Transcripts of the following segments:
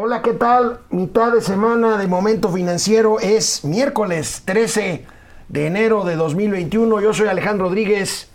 Hola, ¿qué tal? Mitad de semana de Momento Financiero es miércoles 13 de enero de 2021. Yo soy Alejandro Rodríguez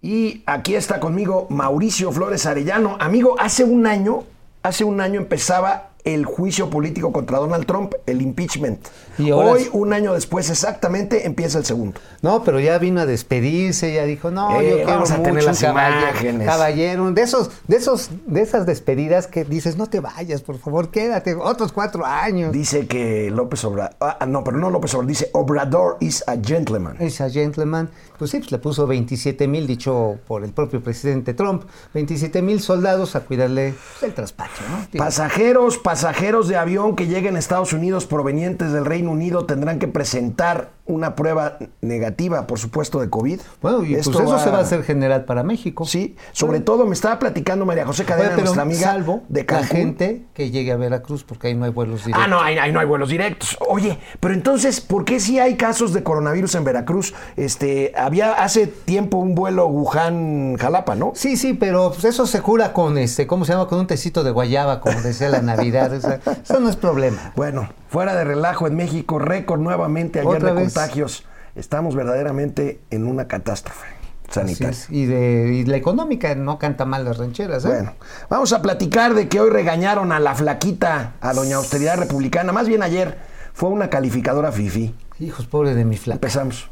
y aquí está conmigo Mauricio Flores Arellano. Amigo, hace un año, hace un año empezaba el juicio político contra Donald Trump, el impeachment. Y Hoy, es- un año después exactamente, empieza el segundo. No, pero ya vino a despedirse, ya dijo, no, Eh, yo quiero vamos a mucho, tener las caballero, imágenes. caballero, de esos, de esos, de esas despedidas que dices, no te vayas, por favor, quédate otros cuatro años. Dice que López Obrador, ah, no, pero no López Obrador, dice Obrador is a gentleman. Esa gentleman, pues sí, pues le puso 27 mil, dicho por el propio presidente Trump, 27 mil soldados a cuidarle pues, el traspacho, ¿no? Digo, Pasajeros, pasajeros de avión que lleguen a Estados Unidos provenientes del Reino Unido tendrán que presentar una prueba negativa, por supuesto, de COVID. Bueno, y Esto pues eso se va a hacer general para México. Sí, sobre todo me estaba platicando María José Cadena, pero nuestra amiga salvo de la Cancún. gente que llegue a Veracruz, porque ahí no hay vuelos directos. Ah, no, ahí, ahí no hay vuelos directos. Oye, pero entonces, ¿por qué si hay casos de coronavirus en Veracruz? Este, había hace tiempo un vuelo Wuhan-Jalapa, ¿no? Sí, sí, pero pues eso se cura con este, ¿cómo se llama? Con un tecito de guayaba, como decía la Navidad. Eso no es problema. Bueno, fuera de relajo en México, récord nuevamente ayer de vez. contagios. Estamos verdaderamente en una catástrofe sanitaria. Y, de, y la económica no canta mal las rancheras, ¿eh? Bueno, vamos a platicar de que hoy regañaron a la flaquita, a doña austeridad republicana. Más bien ayer fue una calificadora fifi. Hijos, pobre de mi flaca. Empezamos.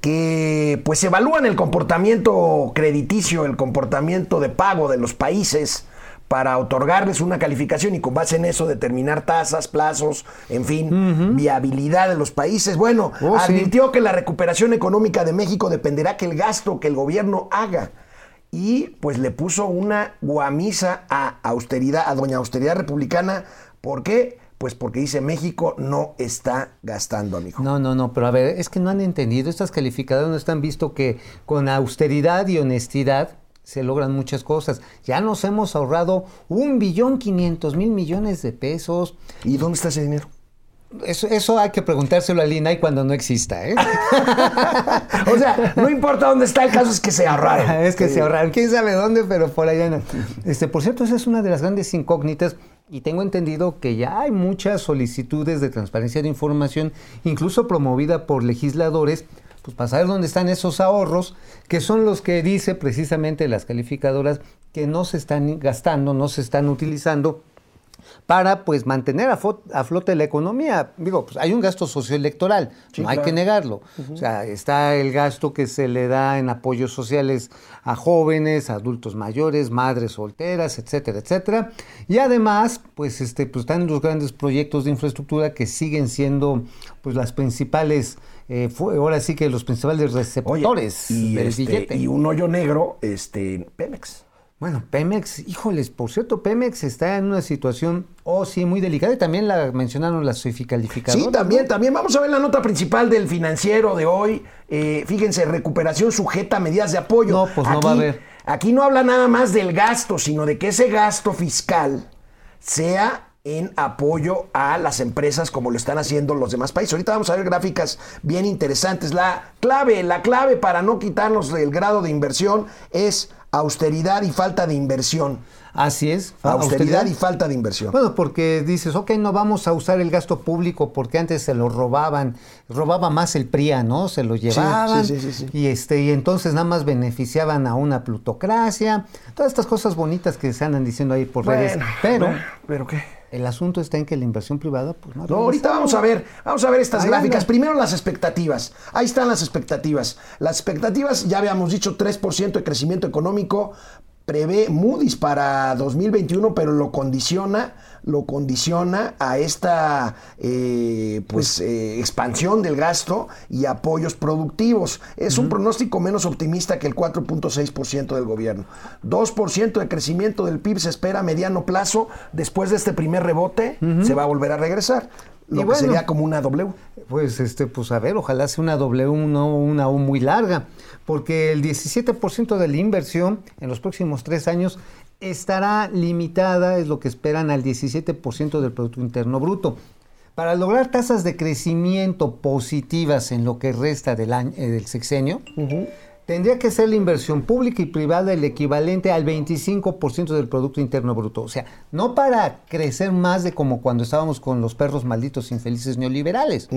que pues evalúan el comportamiento crediticio, el comportamiento de pago de los países para otorgarles una calificación y con base en eso determinar tasas, plazos, en fin, viabilidad de los países. Bueno, Oh, sí. advirtió que la recuperación económica de México dependerá que el gasto que el gobierno haga y pues le puso una guamisa a austeridad, a doña austeridad republicana. ¿Por qué? Pues porque dice México no está gastando, amigo. No, no, no, pero a ver, es que no han entendido, estas calificadoras no están visto que con austeridad y honestidad se logran muchas cosas. Ya nos hemos ahorrado un billón quinientos mil millones de pesos. ¿Y dónde está ese dinero? Eso, eso hay que preguntárselo al INAI cuando no exista, ¿eh? O sea, no importa dónde está, el caso es que se ahorraron. es que Sí. se ahorraron, quién sabe dónde, pero por allá no. Este, por cierto, esa es una de las grandes incógnitas y tengo entendido que ya hay muchas solicitudes de transparencia de información, incluso promovida por legisladores, pues para saber dónde están esos ahorros, que son los que dice precisamente las calificadoras que no se están gastando, no se están utilizando para pues mantener a, a flote la economía. Digo, pues hay un gasto socioelectoral, Sí, no hay claro. que negarlo. O sea, está el gasto que se le da en apoyos sociales a jóvenes, a adultos mayores, madres solteras, etcétera, etcétera. Y además, pues este pues están los grandes proyectos de infraestructura que siguen siendo pues las principales eh, fue- ahora sí que los principales Oye, receptores y, del este, billete. y un hoyo negro, este, Pemex. Bueno, Pemex, híjoles, por cierto, Pemex está en una situación, oh sí, muy delicada y también la mencionaron las calificadoras. Sí, también, también. Vamos a ver la nota principal del financiero de hoy. Eh, fíjense, recuperación sujeta a medidas de apoyo. No, pues no va a haber. Aquí no habla nada más del gasto, sino de que ese gasto fiscal sea en apoyo a las empresas como lo están haciendo los demás países. Ahorita vamos a ver gráficas bien interesantes. La clave, la clave para no quitarnos el grado de inversión es austeridad y falta de inversión. Así es. Austeridad, y falta de inversión. Bueno, porque dices, ok, no vamos a usar el gasto público porque antes se lo robaban, robaba más el PRIA, ¿no? Se lo llevaban sí, sí, sí, sí. y este y entonces nada más beneficiaban a una plutocracia, todas estas cosas bonitas que se andan diciendo ahí por redes, pero bueno, ¿pero qué? El asunto está en que la inversión privada pues no No, ahorita vamos a ver, vamos a ver estas Ahí gráficas. anda. Primero las expectativas. Ahí están las expectativas. Las expectativas, ya habíamos dicho, 3% de crecimiento económico. Prevé Moody's para 2021, pero lo condiciona, lo condiciona a esta eh, pues, eh, expansión del gasto y apoyos productivos. Es un pronóstico menos optimista que el 4.6% del gobierno. 2% de crecimiento del PIB se espera a mediano plazo. Después de este primer rebote, se va a volver a regresar. Lo Y que bueno. sería como una W. Pues, este, pues a ver, ojalá sea una W, no una U muy larga, porque el 17% de la inversión en los próximos tres años estará limitada, es lo que esperan, al 17% del Producto Interno Bruto. Para lograr tasas de crecimiento positivas en lo que resta del, año, eh, del sexenio, tendría que ser la inversión pública y privada el equivalente al 25% del Producto Interno Bruto. O sea, no para crecer más de como cuando estábamos con los perros malditos infelices neoliberales,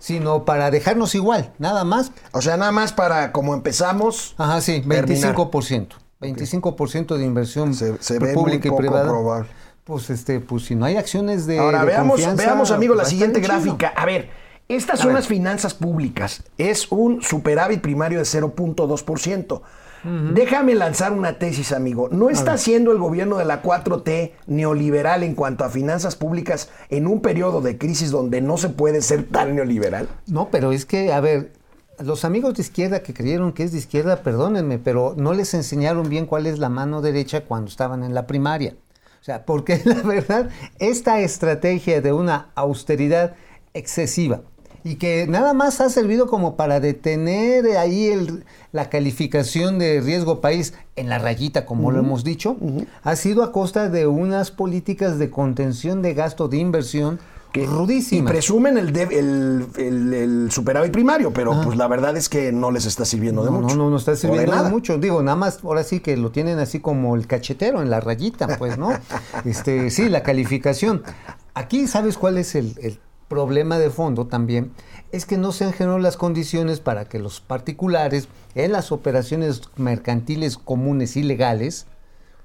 sino para dejarnos igual, nada más. O sea, nada más para como empezamos. Ajá, sí, Terminar. 25%. 25% de inversión Se- se ve pública muy y privada. probable. Pues este, pues si no hay acciones de Ahora de veamos, confianza, veamos amigo, la pues, siguiente gráfica. A ver, estas A son ver. las finanzas públicas. Es un superávit primario de 0.2%. Déjame lanzar una tesis, amigo. ¿No está siendo el gobierno de la 4T neoliberal en cuanto a finanzas públicas en un periodo de crisis donde no se puede ser tan neoliberal? No, pero es que, a ver, los amigos de izquierda que creyeron que es de izquierda, perdónenme, pero no les enseñaron bien cuál es la mano derecha cuando estaban en la primaria. O sea, porque la verdad, esta estrategia de una austeridad excesiva y que nada más ha servido como para detener ahí el- la calificación de riesgo país en la rayita, como lo hemos dicho, ha sido a costa de unas políticas de contención de gasto de inversión Que- Y rudísimas. presumen el, de- el, el- el superávit primario, pero pues la verdad es que no les está sirviendo de No, mucho. no, no, no está de sirviendo de mucho. Digo, nada más, ahora sí que lo tienen así como el cachetero en la rayita, pues, ¿no? Este, sí, la calificación. Aquí, ¿sabes cuál es el, el problema de fondo también? Es que no se han generado las condiciones para que los particulares, en las operaciones mercantiles comunes y legales,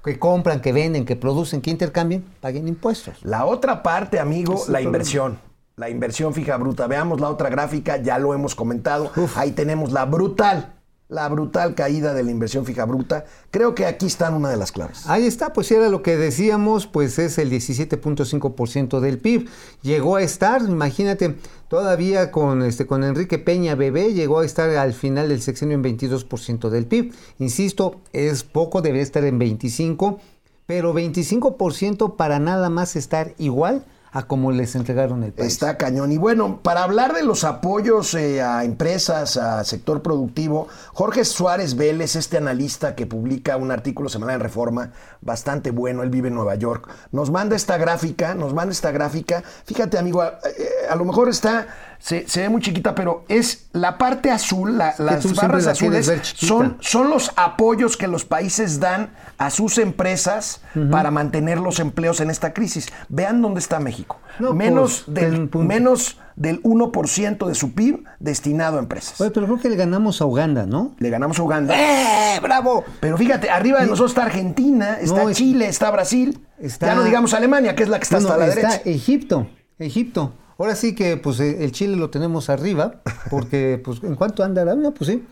que compran, que venden, que producen, que intercambien, paguen impuestos. La otra parte, amigo, es la inversión. La inversión fija bruta. Veamos la otra gráfica, ya lo hemos comentado. Ahí tenemos la brutal, la brutal caída de la inversión fija bruta. Creo que aquí están una de las claves. Ahí está, pues era lo que decíamos, pues es el 17.5% del PIB. Llegó a estar, imagínate, todavía con este con Enrique Peña Bebé, llegó a estar al final del sexenio en 22% del PIB. Insisto, es poco, debe estar en 25, pero 25% para nada más estar igual a como les entregaron el país. Está cañón. Y bueno, para hablar de los apoyos eh, a empresas, a sector productivo, Jorge Suárez Vélez, este analista que publica un artículo semanal en Reforma, bastante bueno, él vive en Nueva York, nos manda esta gráfica, nos manda esta gráfica. Fíjate, amigo, a, eh, a lo mejor está, se, se ve muy chiquita, pero es la parte azul, la- las barras la azules son, son los apoyos que los países dan a sus empresas para mantener los empleos en esta crisis. Vean dónde está México. No, menos, pues, del, menos del 1% de su PIB destinado a empresas. Oye, pero creo que le ganamos a Uganda, ¿no? Le ganamos a Uganda. ¡Eh! ¡Bravo! Pero fíjate, arriba de nosotros está Argentina, está No, es- Chile, está Brasil. Está- Ya no digamos Alemania, que es la que está Bueno, hasta la está derecha. Egipto, Egipto. Ahora sí que pues eh, el Chile lo tenemos arriba, porque pues en cuanto andará, no, pues sí,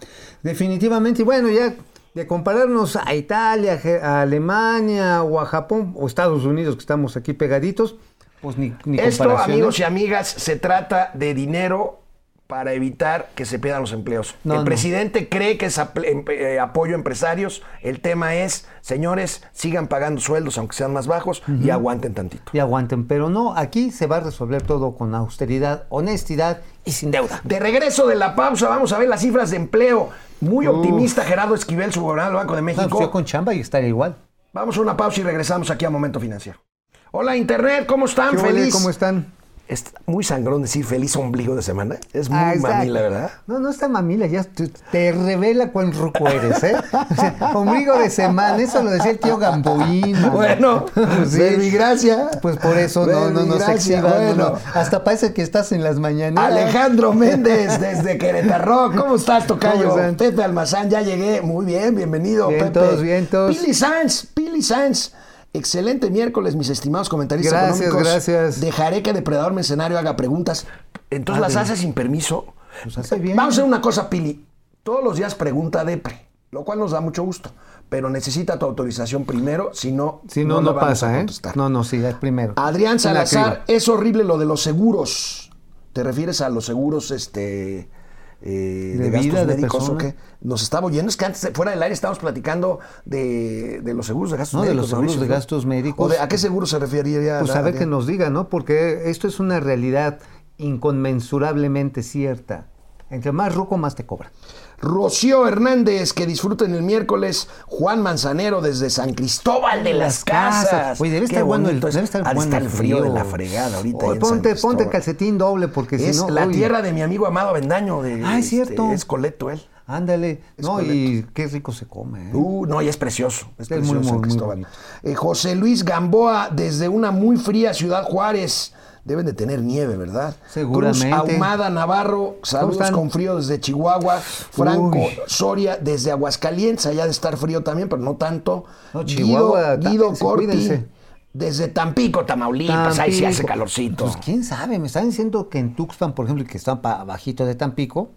definitivamente. Y bueno, ya de compararnos a Italia, a Alemania o a Japón o Estados Unidos que estamos aquí pegaditos, pues ni, ni Esto, comparación, amigos ¿eh? y amigas, se trata de dinero para evitar que se pierdan los empleos. No, el no. presidente cree que es em- eh, apoyo a empresarios. El tema es, señores, sigan pagando sueldos aunque sean más bajos y aguanten tantito. Y aguanten, pero no, aquí se va a resolver todo con austeridad, honestidad y sin deuda. De regreso de la pausa, vamos a ver las cifras de empleo. Muy Uf. optimista Gerardo Esquivel, su gobernador del Banco de No, México. pues yo con chamba y estaría igual. Vamos a una pausa y regresamos aquí a Momento Financiero. Hola Internet, ¿cómo están? Feliz. ¿Cómo están? Es muy sangrón decir feliz ombligo de semana. Es muy Ah, mamila, ¿verdad? No, no está mamila, ya te, te revela cuán ruco eres, ¿eh? O sea, ombligo de semana, eso lo decía el tío Gamboín. Bueno, Sí. verbigracia. Pues por eso no, no, no se Verbigracia, exhiba, no, bueno. no. Hasta parece que estás en las mañanas. Alejandro Méndez desde Querétaro. ¿Cómo estás, Tocayo? ¿Cómo están? Pepe Almazán, ya llegué. Muy bien, bienvenido, Bien, Pepe. todos, bien, todos. Pili Sanz, Pili Sanz. Excelente miércoles, mis estimados comentaristas Gracias, económicos. gracias. Dejaré que Depredador Mercenario haga preguntas. Entonces las hace sin permiso. Pues hace bien. Vamos a hacer una cosa, Pili. Todos los días pregunta Depre, lo cual nos da mucho gusto. Pero necesita tu autorización primero, si no, Si no, no, a pasa, ¿eh? No, no, sí, es primero. Adrián Salazar, es horrible lo de los seguros. ¿Te refieres a los seguros este, eh, De de, gastos vida, de médicos o qué. Nos estaba oyendo, es que antes, fuera del aire, estábamos platicando de, de los seguros de gastos No, de los seguros de gastos médicos. ¿O de- ¿A qué seguro se referiría? Pues a ver que nos diga, ¿no? Porque esto es una realidad inconmensurablemente cierta. Entre más ruco, más te cobra. Rocío Hernández, que disfruten el miércoles. Juan Manzanero desde San Cristóbal de las, Las casas. Casas. Oye, debe estar bueno el- debe estar bueno el frío, frío. de la fregada ahorita. Oye, ponte, ponte calcetín doble porque si Es no... la tierra de mi amigo Amado Avendaño. De, Ah, es cierto. Es Coleto él. Ándale. Es no, y qué rico se come. ¿eh? Uh, no, y es precioso. Es Es precioso muy, muy, Cristóbal. Eh, José Luis Gamboa, desde una muy fría Ciudad Juárez. Deben de tener nieve, ¿verdad? Seguramente. Cruz Ahumada Navarro, saludos con frío desde Chihuahua. Franco Uy. Soria, desde Aguascalientes, allá de estar frío también, pero no tanto. No, Chihuahua, Guido, Corti, cuídense. desde Tampico, Tamaulipas, ahí sí hace calorcito. Pues quién sabe, me están diciendo que en Tuxpan, por ejemplo, que está bajito de Tampico,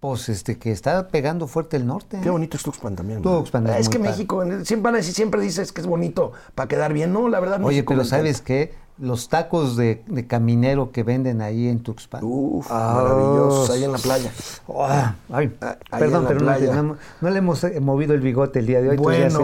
pues este que está pegando fuerte el norte. ¿eh? Qué bonito es Tuxpan también. ¿no? Tuxpan es es muy que padre. México, siempre van a decir, siempre dices que es bonito para quedar bien. No, la verdad Oye, México pero. ¿sabes qué? Los tacos de, de caminero que venden ahí en Tuxpan. Uf, Ah, maravillosos, ahí en la playa. Ah, ay, Ah, perdón, pero no, no- no le hemos eh, movido el bigote el día de hoy, Bueno.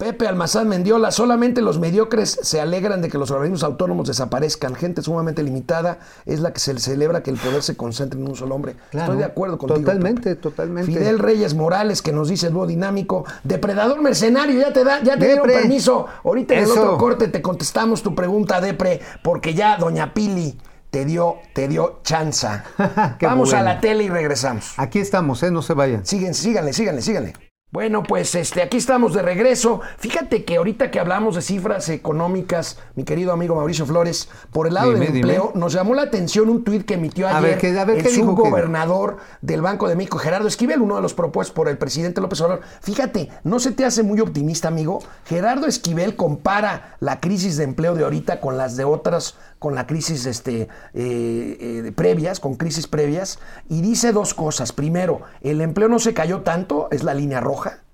Pepe Almazán Mendiola, solamente los mediocres se alegran de que los organismos autónomos desaparezcan. Gente sumamente limitada es la que se celebra que el poder se concentre en un solo hombre. Claro, Estoy de acuerdo contigo. totalmente, Pepe. totalmente. Fidel Reyes Morales, que nos dice el dúo dinámico. Depredador mercenario, ya te, da, ya te dieron permiso. Ahorita en el otro corte te contestamos tu pregunta, Depre, porque ya Doña Pili te dio, te dio chanza. Vamos a la tele y regresamos. Aquí estamos, ¿eh? No se vayan. Siguen, síganle, síganle, síganle. Bueno, pues este, aquí estamos de regreso. Fíjate que ahorita que hablamos de cifras económicas, mi querido amigo Mauricio Flores, por el lado Dime, del dime. empleo, nos llamó la atención un tuit que emitió A ayer ver, ¿qué- a ver, el que- subgobernador del Banco de México, Gerardo Esquivel, uno de los propuestos por el presidente López Obrador. Fíjate, ¿no se te hace muy optimista, amigo? Gerardo Esquivel compara la crisis de empleo de ahorita con las de otras, con la crisis este, eh, eh, previas, con crisis previas, y dice dos cosas. Primero, el empleo no se cayó tanto, es la línea roja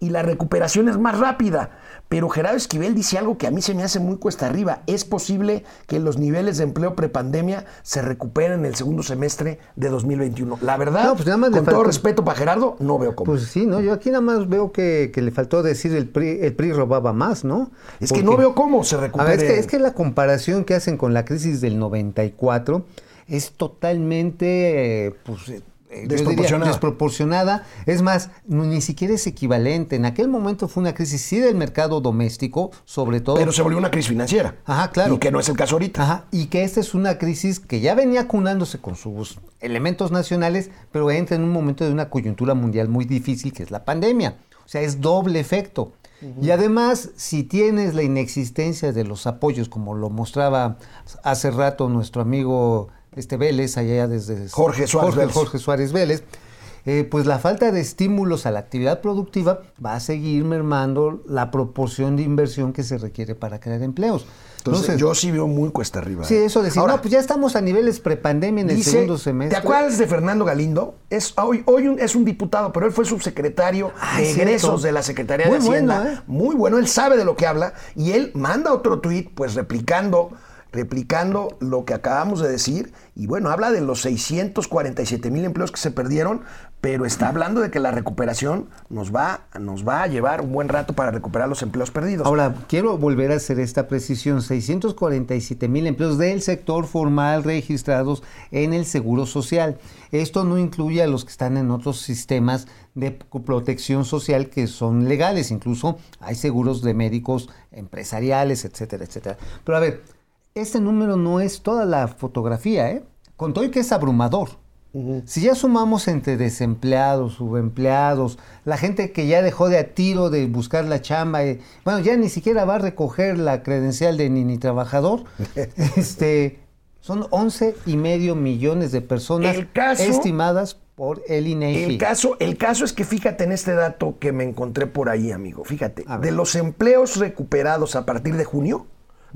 y la recuperación es más rápida. Pero Gerardo Esquivel dice algo que a mí se me hace muy cuesta arriba. Es posible que los niveles de empleo prepandemia se recuperen en el segundo semestre de 2021. La verdad, No, pues nada más le con todo respeto para Gerardo, no veo cómo. Pues sí, ¿no? Yo aquí nada más veo que, que le faltó decir el PRI, el PRI robaba más, ¿no? es que no veo cómo se A recupere. ver, es que, es que la comparación que hacen con la crisis del 94 es totalmente eh, pues, eh, diría, Desproporcionada. desproporcionada. Es más, no- ni siquiera es equivalente. En aquel momento fue una crisis sí del mercado doméstico, sobre todo. Pero se volvió una crisis financiera. Ajá, claro. Y que no es el caso ahorita. Ajá, y que esta es una crisis que ya venía acunándose con sus elementos nacionales, pero entra en un momento de una coyuntura mundial muy difícil, que es la pandemia. O sea, es doble efecto. Y además, si tienes la inexistencia de los apoyos, como lo mostraba hace rato nuestro amigo este Vélez, allá desde Jorge Suárez Jorge, Vélez. Jorge Suárez Vélez, eh, pues la falta de estímulos a la actividad productiva va a seguir mermando la proporción de inversión que se requiere para crear empleos. Entonces, yo sí veo muy cuesta arriba. Sí, ¿eh? eso decir, Ahora, no, pues ya estamos a niveles prepandemia en el segundo semestre. ¿Te acuerdas de Fernando Galindo? Es, hoy hoy un- es un diputado, pero él fue subsecretario Ah, de es egresos de la Secretaría Muy de Hacienda. bueno, ¿eh? Muy bueno, él sabe de lo que habla y él manda otro tuit, pues replicando, replicando lo que acabamos de decir. Y bueno, habla de los 647 mil empleos que se perdieron, pero está hablando de que la recuperación nos va, nos va a llevar un buen rato para recuperar los empleos perdidos. Ahora, quiero volver a hacer esta precisión. 647 mil empleos del sector formal registrados en el Seguro Social. Esto no incluye a los que están en otros sistemas de protección social que son legales. Incluso hay seguros de médicos empresariales, etcétera, etcétera. Pero a ver, este número no es toda la fotografía, ¿eh? Con todo y que es abrumador. Si ya sumamos entre desempleados, subempleados, la gente que ya dejó de a tiro de buscar la chamba, eh, bueno, ya ni siquiera va a recoger la credencial de ni, ni trabajador, este, son 11 y medio millones de personas caso- estimadas por el INEGI. El caso, el caso es que fíjate en este dato que me encontré por ahí, amigo. Fíjate, de los empleos recuperados a partir de junio,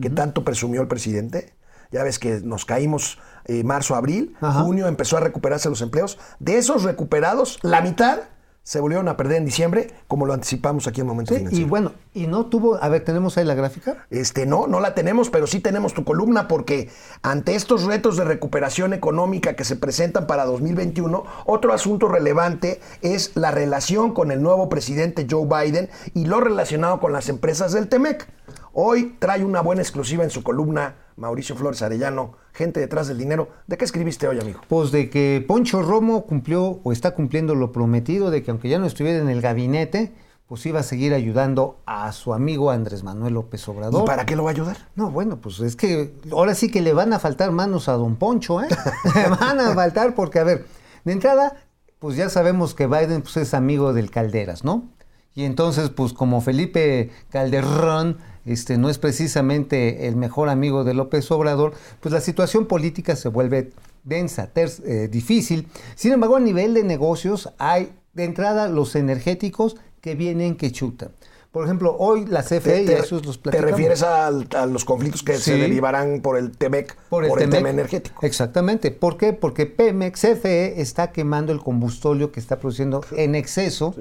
que tanto presumió el presidente, ya ves que nos caímos eh, marzo, abril, Ajá. junio empezó a recuperarse los empleos. De esos recuperados, la mitad se volvieron a perder en diciembre, como lo anticipamos aquí en Momento Sí, y Financiero. bueno, y no tuvo, a ver, tenemos ahí la gráfica. Este, no, no la tenemos, pero sí tenemos tu columna porque ante estos retos de recuperación económica que se presentan para 2021, otro asunto relevante es la relación con el nuevo presidente Joe Biden y lo relacionado con las empresas del TEMEC. Hoy trae una buena exclusiva en su columna Mauricio Flores Arellano, gente detrás del dinero. ¿De qué escribiste hoy, amigo? Pues de que Poncho Romo cumplió o está cumpliendo lo prometido de que aunque ya no estuviera en el gabinete, pues iba a seguir ayudando a su amigo Andrés Manuel López Obrador. ¿Y para qué lo va a ayudar? No, bueno, pues es que ahora sí que le van a faltar manos a don Poncho, ¿eh? le van a faltar porque, a ver, de entrada, pues ya sabemos que Biden pues, es amigo del Calderas, ¿no? Y entonces, pues como Felipe Calderón este, no es precisamente el mejor amigo de López Obrador, pues la situación política se vuelve densa, ter- eh, difícil. Sin embargo, a nivel de negocios hay de entrada los energéticos que vienen que chutan. Por ejemplo, hoy la CFE, y a esos los te platicamos. refieres al- a, los conflictos que se derivarán por el TEMEC, por el, Temec. tema energético? Exactamente. ¿Por qué? Porque Pemex, CFE, está quemando el combustóleo que está produciendo en exceso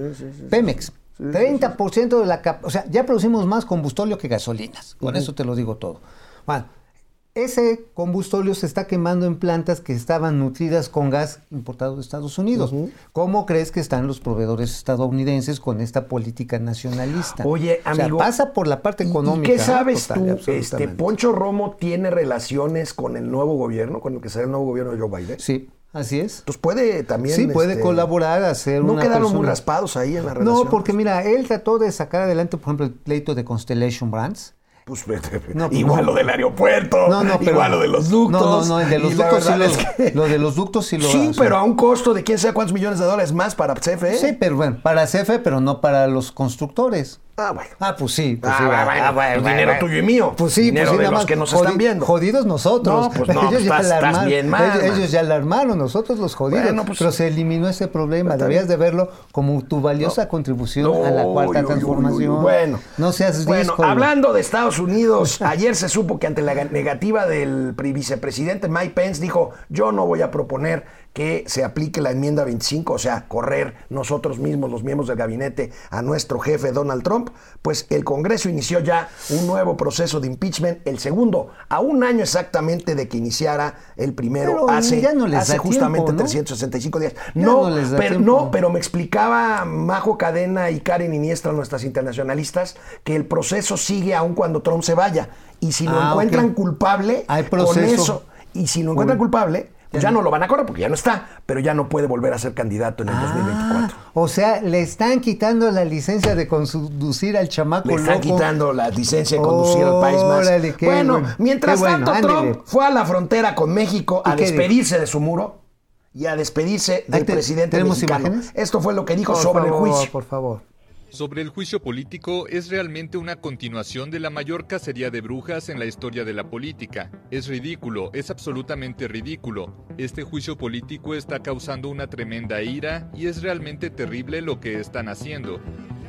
Pemex. 30% de la cap- O sea, ya producimos más combustóleo que gasolinas. Con eso te lo digo todo. Bueno, ese combustóleo se está quemando en plantas que estaban nutridas con gas importado de Estados Unidos. ¿Cómo crees que están los proveedores estadounidenses con esta política nacionalista? Oye, O sea, amigo. pasa por la parte ¿y- económica. ¿Y qué sabes total tú? Este. ¿Poncho Romo tiene relaciones con el nuevo gobierno, con el que será el nuevo gobierno de Joe Biden? Sí, así es. Entonces puede también. Sí, puede este, colaborar, hacer No una quedaron muy raspados ahí en la relación. No, porque mira, él trató de sacar adelante, por ejemplo, el pleito de Constellation Brands. Pues, No, igual no. lo del aeropuerto, No, no, pero- igual lo de los ductos. No, no, no, el de los ductos sí verdad lo, es que- lo de los ductos sí lo Sí, hace. pero a un costo de quién sabe cuántos millones de dólares más para CFE. Sí, pero bueno, para CFE, pero no para los constructores. Ah, bueno. Ah, pues sí. Pues Ah, sí, bueno, ah, bueno, pues dinero tuyo y mío. Pues sí, Dinero pues sí, de nada los más que nos jodi- están viendo. Jodidos nosotros. No, pues no, ellos, ya estás- la estás bien mal, ellos, ellos ya la armaron, nosotros los jodidos. Bueno, pues- pero se eliminó ese problema. Debías de verlo como tu valiosa contribución a la cuarta transformación. Bueno, no seas bueno, disco. hablando de Estados Unidos, ayer se supo que ante la negativa del vicepresidente Mike Pence dijo, yo no voy a proponer que se aplique la enmienda 25, o sea, correr nosotros mismos, los miembros del gabinete, a nuestro jefe Donald Trump, pues el Congreso inició ya un nuevo proceso de impeachment, el segundo, a un año exactamente de que iniciara el primero, Pero hace, ya no les hace justamente tiempo, ¿no? 365 días. No, pero, tiempo. no, pero me explicaba Majo Cadena y Karen Iniestra, nuestras internacionalistas, que el proceso sigue aun cuando Trump se vaya. Y si lo Ah, encuentran culpable, Hay con eso, y si lo encuentran Uy. culpable, pues ya no lo van a correr porque ya no está, pero ya no puede volver a ser candidato en el 2024. Ah, o sea, le están quitando la licencia de conducir al chamaco Le están loco. quitando la licencia de conducir al país más. Órale, bueno, bueno. mientras bueno, tanto. Trump fue a la frontera con México a despedirse de su muro y a despedirse del te- presidente ¿tenemos mexicano. imágenes? Esto fue lo que dijo Por sobre favor, el juicio. Por favor. Sobre el juicio político es realmente una continuación de la mayor cacería de brujas en la historia de la política. Es ridículo, es absolutamente ridículo. Este juicio político está causando una tremenda ira y es realmente terrible lo que están haciendo.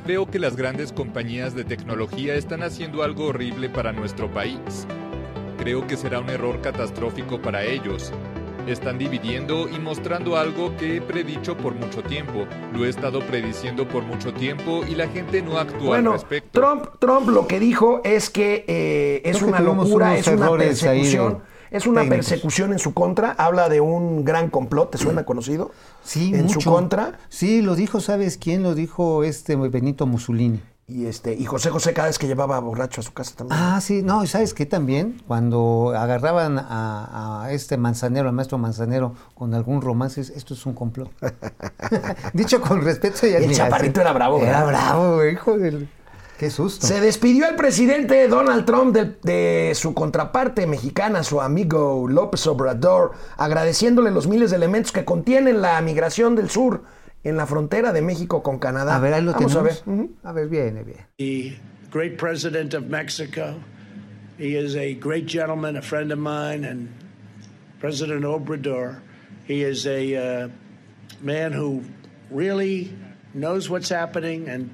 Veo que las grandes compañías de tecnología están haciendo algo horrible para nuestro país. Creo que será un error catastrófico para ellos. Están dividiendo y mostrando algo que he predicho por mucho tiempo. Lo he estado prediciendo por mucho tiempo y la gente no actúa Bueno, al respecto. Trump, Trump lo que dijo es que eh, es Creo una locura, es una de persecución. Es una técnicos. persecución en su contra. Habla de un gran complot, ¿te suena conocido? Sí, En mucho. su contra. Sí, lo dijo, ¿sabes quién? Lo dijo este Benito Mussolini. Y este, y José José cada vez que llevaba borracho a su casa también. Ah, sí, no, ¿y ¿sabes qué también? Cuando agarraban a, a este manzanero, al maestro manzanero, con algún romance, es- esto es un complot. Dicho con respeto y el chaparrito era bravo, Era ¿verdad? bravo, hijo del... Qué susto. Se despidió el presidente Donald Trump de, de su contraparte mexicana, su amigo López Obrador, agradeciéndole los miles de elementos que contienen la migración del sur en la frontera de México con Canadá. A ver, ahí lo Vamos tenemos. a ver. Ujú. A ver, viene, bien. the great president of Mexico. He is a great gentleman, a friend of mine, and President Obrador. He is a uh, man who really knows what's happening and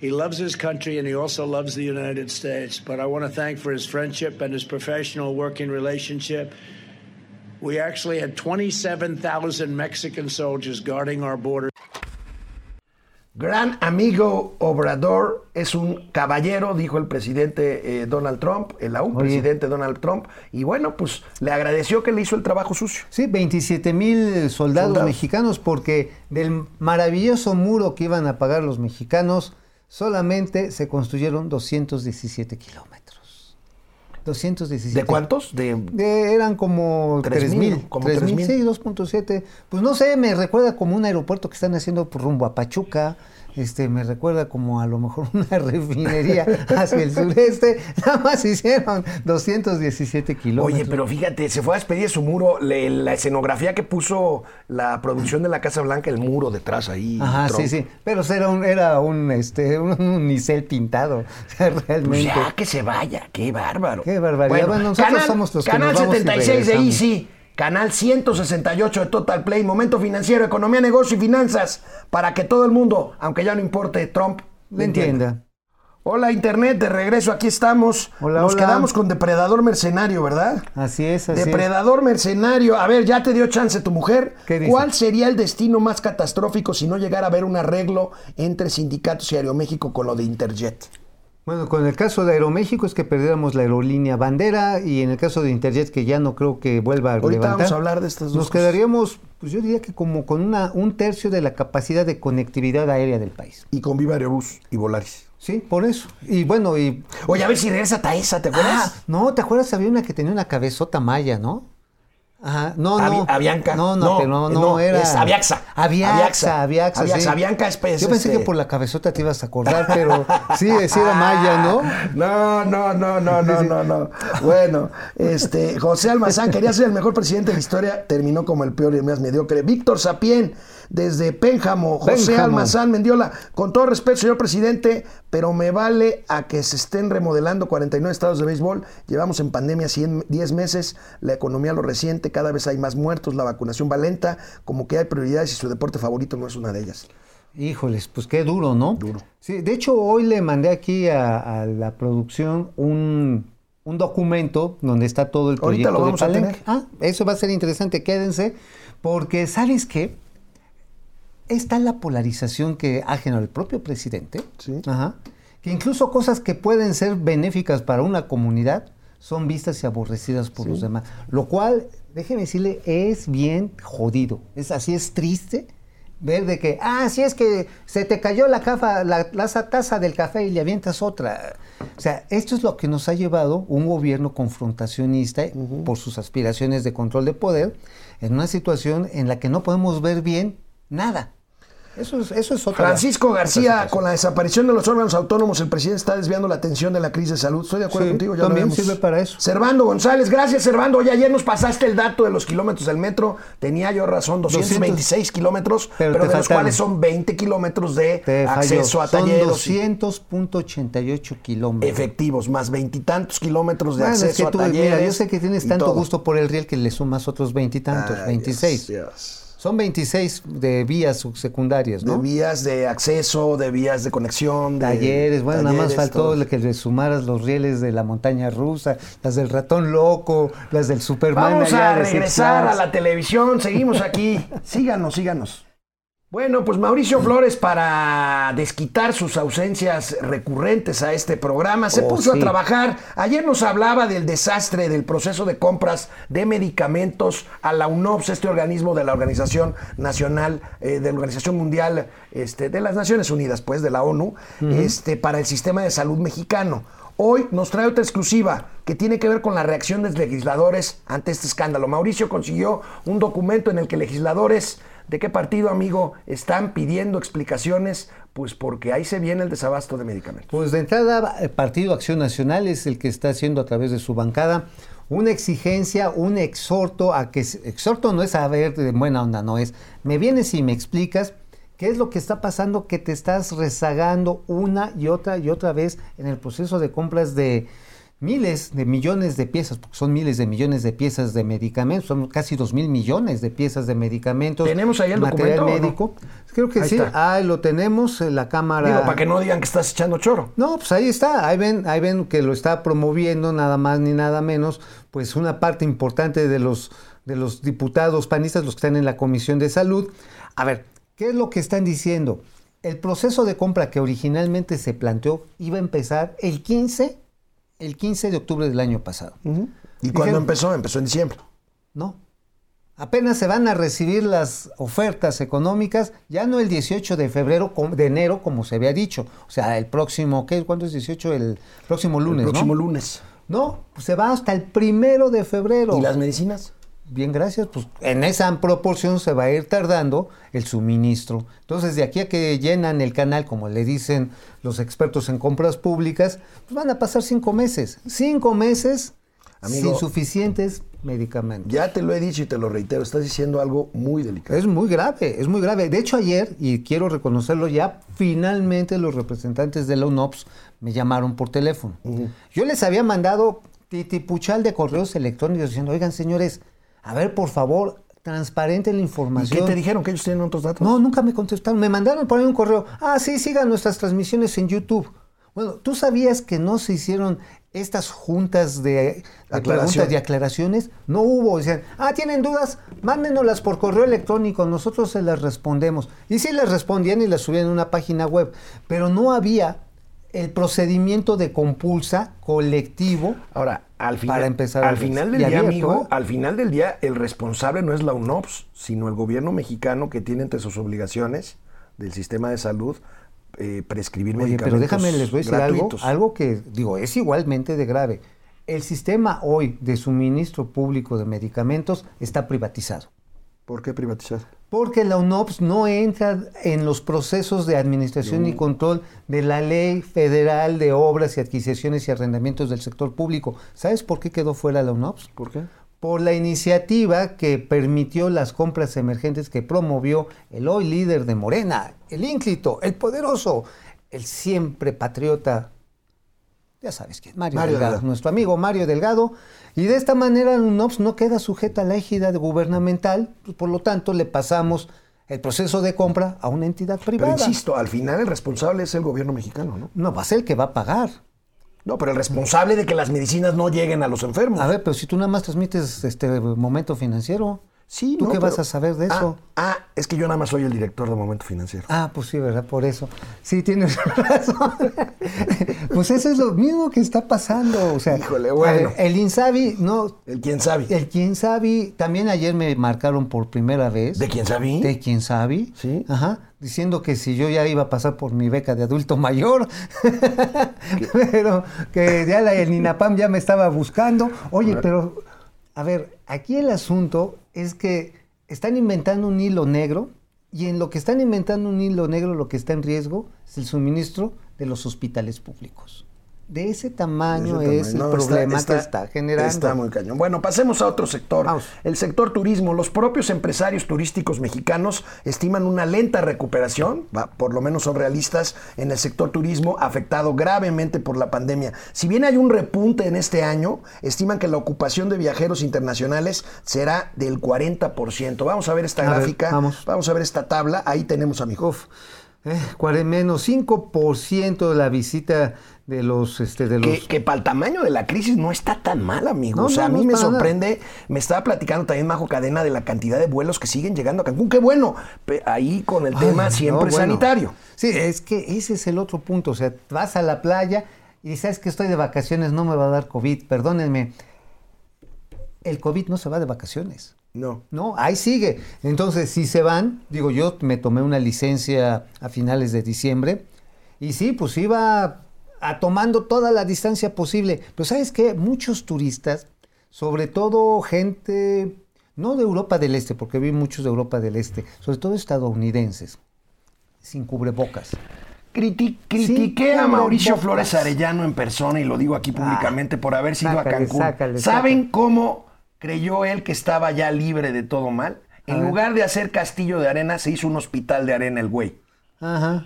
he loves his country and he also loves the United States. But I want to thank for his friendship and his professional working relationship. We actually had 27,000 Mexican soldiers guarding our border. Gran amigo Obrador es un caballero, dijo el presidente eh, Donald Trump, el aún Oye. presidente Donald Trump, y bueno, pues le agradeció que le hizo el trabajo sucio. Sí, 27 mil soldados, Soldados. mexicanos, porque del maravilloso muro que iban a pagar los mexicanos, solamente se construyeron 217 kilómetros. 217. ¿De cuántos? De De- eran como Tres 3 mil, mil. como 3 tres mil, mil. sí, 2.7. Pues no sé, me recuerda como un aeropuerto que están haciendo rumbo a Pachuca. Este, me recuerda como a lo mejor una refinería hacia el sureste. Nada más hicieron 217 kilómetros. Oye, pero fíjate, se fue a despedir de su muro, le- la escenografía que puso la producción de la Casa Blanca, el muro detrás ahí. Ajá, Trump. sí, sí. Pero era un, era un, este, un unicel pintado. O sea, Pues realmente. ya que se vaya, qué bárbaro. Qué barbaridad. Bueno, nosotros somos los que Canal nos vamos y 76 de regresamos. Easy, canal 168 de Total Play, momento financiero, economía, negocio y finanzas, para que todo el mundo, aunque ya no importe Trump, Lo entienda. Hola Internet, de regreso, aquí estamos. Hola, Nos hola. quedamos con Depredador Mercenario, ¿verdad? Así es, así es. Depredador Mercenario. A ver, ya te dio chance tu mujer. ¿Qué dice? ¿Cuál sería el destino más catastrófico si no llegara a haber un arreglo entre sindicatos y Aeroméxico con lo de Interjet? Bueno, con el caso de Aeroméxico es que perdiéramos la aerolínea bandera y en el caso de Interjet que ya no creo que vuelva a Ahorita levantar. vamos a hablar de estas dos Nos cosas. quedaríamos, pues yo diría que como con una, un tercio de la capacidad de conectividad aérea del país. Y con Viva Aerobús y Volaris. Sí, por eso. Y bueno, y... Oye, a ver si regresa Taesa, ¿te acuerdas? Ah, no, ¿te acuerdas? Había una que tenía una cabezota maya, ¿no? Ajá, no, Avi- no. Avianca. No, no, No, no, no, no, era. es Aviaxa. Aviaxa, Aviaxa. Aviaxa. Sí. Avianca es, pues, Yo pensé este- que por la cabezota te ibas a acordar, pero sí, sí era maya, ¿no? No, no, no, no, no, no, no. Bueno, este, José Almazán quería ser el mejor presidente de la historia, terminó como el peor y el más mediocre. Víctor Sapien, desde Pénjamo, José Pénjamo. Almazán Mendiola, con todo respeto, señor presidente, pero me vale a que se estén remodelando 49 estados de béisbol. Llevamos en pandemia 100 10 meses, la economía lo resiente, cada vez hay más muertos, la vacunación va lenta, como que hay prioridades y su deporte favorito no es una de ellas. Híjoles, pues qué duro, ¿no? Duro. Sí, de hecho, hoy le mandé aquí a, a la producción un, un documento donde está todo el Ahorita proyecto lo vamos de a tener. Ah, eso va a ser interesante, quédense, porque ¿sabes qué? Está la polarización que ha generado el propio presidente, Sí. Ajá, que incluso cosas que pueden ser benéficas para una comunidad son vistas y aborrecidas por los demás, lo cual, déjeme decirle, es bien jodido, es así, es triste ver de que, ah, si es que se te cayó la, cafa, la, la taza del café y le avientas otra. O sea, esto es lo que nos ha llevado un gobierno confrontacionista por sus aspiraciones de control de poder en una situación en la que no podemos ver bien nada. Eso es, eso es otra Francisco García, con la desaparición de los órganos autónomos, el presidente está desviando la atención de la crisis de salud. Estoy de acuerdo Sí, contigo, ya lo también habíamos- sirve para eso. Servando González, gracias Servando. Oye, ayer nos pasaste el dato de los kilómetros del metro. Tenía yo razón, 226 kilómetros, pero, de los cuales son 20 kilómetros de acceso a Son talleres. y 200.88 kilómetros. Efectivos, más veintitantos kilómetros de Bueno, es acceso que a tú, talleres. mira, yo sé que tienes tanto todo. gusto por el riel que le sumas otros veintitantos, Ay, 26. Dios, Dios. Son 26 de vías secundarias, De ¿no? vías de acceso, de vías de conexión. de Talleres, bueno, nada más faltó todo. que le sumaras los rieles de la montaña rusa, las del ratón loco, las del Superman. Vamos allá a de regresar a la televisión, seguimos aquí. síganos, síganos. Bueno, pues Mauricio Flores, para desquitar sus ausencias recurrentes a este programa, se Oh, puso sí. a trabajar. Ayer nos hablaba del desastre del proceso de compras de medicamentos a la UNOPS, este organismo de la Organización Nacional, eh, de la Organización Mundial este, de las Naciones Unidas, pues, de la ONU, este, para el sistema de salud mexicano. Hoy nos trae otra exclusiva que tiene que ver con la reacción de legisladores ante este escándalo. Mauricio consiguió un documento en el que legisladores de qué partido, amigo, están pidiendo explicaciones, pues porque ahí se viene el desabasto de medicamentos. Pues de entrada, el Partido Acción Nacional es el que está haciendo a través de su bancada una exigencia, un exhorto a que, exhorto no es a ver de buena onda, no es, me vienes y me explicas qué es lo que está pasando, que te estás rezagando una y otra y otra vez en el proceso de compras de miles de millones de piezas, porque son miles de millones de piezas de medicamentos, son casi dos mil millones de piezas de medicamentos. ¿Tenemos ahí el material documento o no? médico. Creo que Ahí sí, está. ahí lo tenemos, en la cámara. Digo, para que no digan que estás echando choro. No, pues ahí está, ahí ven, ahí ven que lo está promoviendo nada más ni nada menos, pues una parte importante de los de los diputados panistas, los que están en la Comisión de Salud. A ver, ¿qué es lo que están diciendo? el proceso de compra que originalmente se planteó iba a empezar el 15, el 15 de octubre del año pasado. ¿Y cuándo empezó? Empezó en diciembre. No. Apenas se van a recibir las ofertas económicas, ya no el 18 de febrero, de enero, como se había dicho. O sea, el próximo, ¿qué? ¿Cuándo es 18? El próximo lunes, el próximo ¿no? lunes. No, pues se va hasta el primero de febrero. ¿Y las medicinas? Bien, gracias. Pues en esa proporción se va a ir tardando el suministro. Entonces, de aquí a que llenan el canal, como le dicen los expertos en compras públicas, pues van a pasar cinco meses. Cinco meses Amigo, sin suficientes medicamentos. Ya te lo he dicho y te lo reitero, estás diciendo algo muy delicado. Es muy grave, es muy grave. De hecho, ayer, y quiero reconocerlo ya, finalmente los representantes de la UNOPS me llamaron por teléfono. Yo les había mandado titipuchal de correos electrónicos diciendo, oigan, señores, a ver, por favor, transparente la ¿Y información. qué te dijeron? ¿Que ellos tienen otros datos? No, nunca me contestaron. Me mandaron por ahí un correo. Ah, sí, sigan nuestras transmisiones en YouTube. Bueno, ¿tú sabías que no se hicieron estas juntas de, Aclaración. preguntas y aclaraciones? No hubo. Decían, ah, ¿tienen dudas? Mándenoslas por correo electrónico, nosotros se las respondemos. Y sí les respondían y las subían en una página web, pero no había el procedimiento de compulsa colectivo. Ahora, al final, Para empezar al final del día, amigo, ¿eh? al final del día, el responsable no es la UNOPS, sino el gobierno mexicano que tiene entre sus obligaciones del sistema de salud eh, prescribir Oye, medicamentos pero déjame les voy a decir algo, algo que digo es igualmente de grave. El sistema hoy de suministro público de medicamentos está privatizado. ¿Por qué privatizar? Porque la UNOPS no entra en los procesos de administración y control de la Ley Federal de Obras y Adquisiciones y Arrendamientos del Sector Público. ¿Sabes por qué quedó fuera la UNOPS? ¿Por qué? Por la iniciativa que permitió las compras emergentes que promovió el hoy líder de Morena, el ínclito, el poderoso, el siempre patriota, ya sabes quién, Mario, Mario Delgado, Delgado. nuestro amigo Mario Delgado. Y de esta manera la UNOPS no queda sujeta a la égida gubernamental, pues, por lo tanto le pasamos el proceso de compra a una entidad Pero privada. insisto, al final el responsable es el gobierno mexicano, ¿no? No, va a ser el que va a pagar. No, pero el responsable de que las medicinas no lleguen a los enfermos. A ver, pero si tú nada más transmites este momento financiero, sí, ¿tú no, qué vas a saber de Ah, eso? Ah, es que yo nada más soy el director de Momento Financiero. Ah, pues sí, ¿verdad? Por eso. Sí, tienes razón. pues eso es lo mismo que está pasando. O sea, Híjole, bueno. ver, el Insabi, no. El quién sabe. El quién sabe, también ayer me marcaron por primera vez. ¿De quién sabe? De quién sabe. Sí. Ajá. Diciendo que si yo ya iba a pasar por mi beca de adulto mayor, pero que ya la, el INAPAM ya me estaba buscando. Oye, pero, a ver, aquí el asunto es que están inventando un hilo negro y en lo que están inventando un hilo negro lo que está en riesgo es el suministro de los hospitales públicos. De ese tamaño Ese es el problema que está generando. Está muy cañón. Bueno, pasemos a otro sector. Vamos. El sector turismo. Los propios empresarios turísticos mexicanos estiman una lenta recuperación, va, por lo menos son realistas, en el sector turismo afectado gravemente por la pandemia. Si bien hay un repunte en este año, estiman que la ocupación de viajeros internacionales será del 40%. Vamos a ver esta A ver, gráfica. vamos. Vamos a ver esta tabla. Ahí tenemos, amigo. Uf, eh, menos 5% de la visita de los... Este, de los que para el tamaño de la crisis no está tan mal, amigo. No, o sea, no, a mí no me sorprende, me estaba platicando también Majo Cadena de la cantidad de vuelos que siguen llegando a Cancún. Qué bueno, ahí con el tema siempre bueno. sanitario. Sí, es que ese es el otro punto. O sea, vas a la playa y sabes que estoy de vacaciones, no me va a dar COVID. Perdónenme. El COVID no se va de vacaciones. No. No, ahí sigue. Entonces, si se van, digo, yo me tomé una licencia a finales de diciembre y sí, pues iba a tomando toda la distancia posible. Pero ¿sabes qué? Muchos turistas, sobre todo gente, no de Europa del Este, porque vi muchos de Europa del Este, sobre todo estadounidenses, sin cubrebocas. Criti- critiqué a. Mauricio Flores Arellano en persona y lo digo aquí públicamente por haber sido sácale, a Cancún. sácale, ¿Saben sácale. cómo creyó él que estaba ya libre de todo mal? En lugar de hacer castillo de arena, se hizo un hospital de arena el güey. Ajá.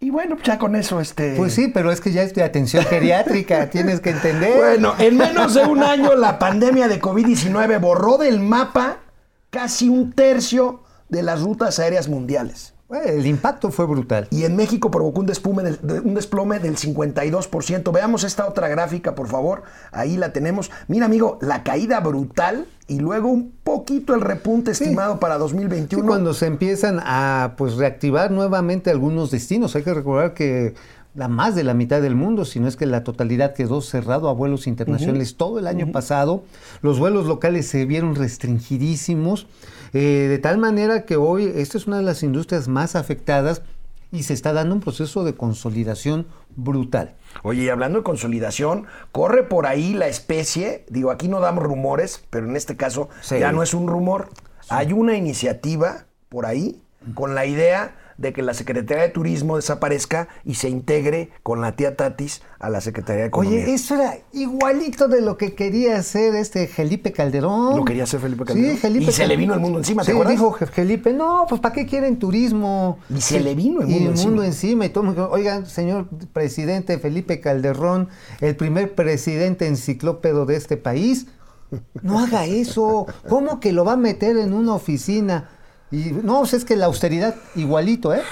Y bueno, ya con eso, este. Pues sí, pero es que ya es de atención geriátrica, tienes que entender. Bueno, en menos de un año la pandemia de COVID-19 borró del mapa casi un tercio de las rutas aéreas mundiales. El impacto fue brutal. Y en México provocó un, despume del- de- un desplome del 52%. Veamos esta otra gráfica, por favor. Ahí la tenemos. Mira, amigo, la caída brutal y luego un poquito el repunte estimado para Sí, 2021. cuando se empiezan a pues reactivar nuevamente algunos destinos, hay que recordar que la más de la mitad del mundo, si no es que la totalidad quedó cerrado a vuelos internacionales todo el año pasado, los vuelos locales se vieron restringidísimos, eh, de tal manera que hoy esta es una de las industrias más afectadas y se está dando un proceso de consolidación brutal. Oye, y hablando de consolidación, corre por ahí la especie, digo, aquí no damos rumores, pero en este caso Sí. ya no es un rumor. Hay una iniciativa por ahí con la idea de que la Secretaría de Turismo desaparezca y se integre con la tía Tatis a la Secretaría de Economía. Oye, eso era igualito de lo que quería hacer este Felipe Calderón. Lo quería hacer Felipe Calderón. Sí, Felipe Y se le vino el mundo encima, ¿te Sí, acuerdas? dijo Felipe, no, pues ¿para qué quieren turismo? Y se le vino el Y mundo el mundo encima. Y todo el mundo dijo, oigan, señor presidente Felipe Calderón, el primer presidente enciclópedo de este país, no haga eso. ¿Cómo que lo va a meter en una oficina? Y no, pues es que la austeridad, igualito, ¿eh?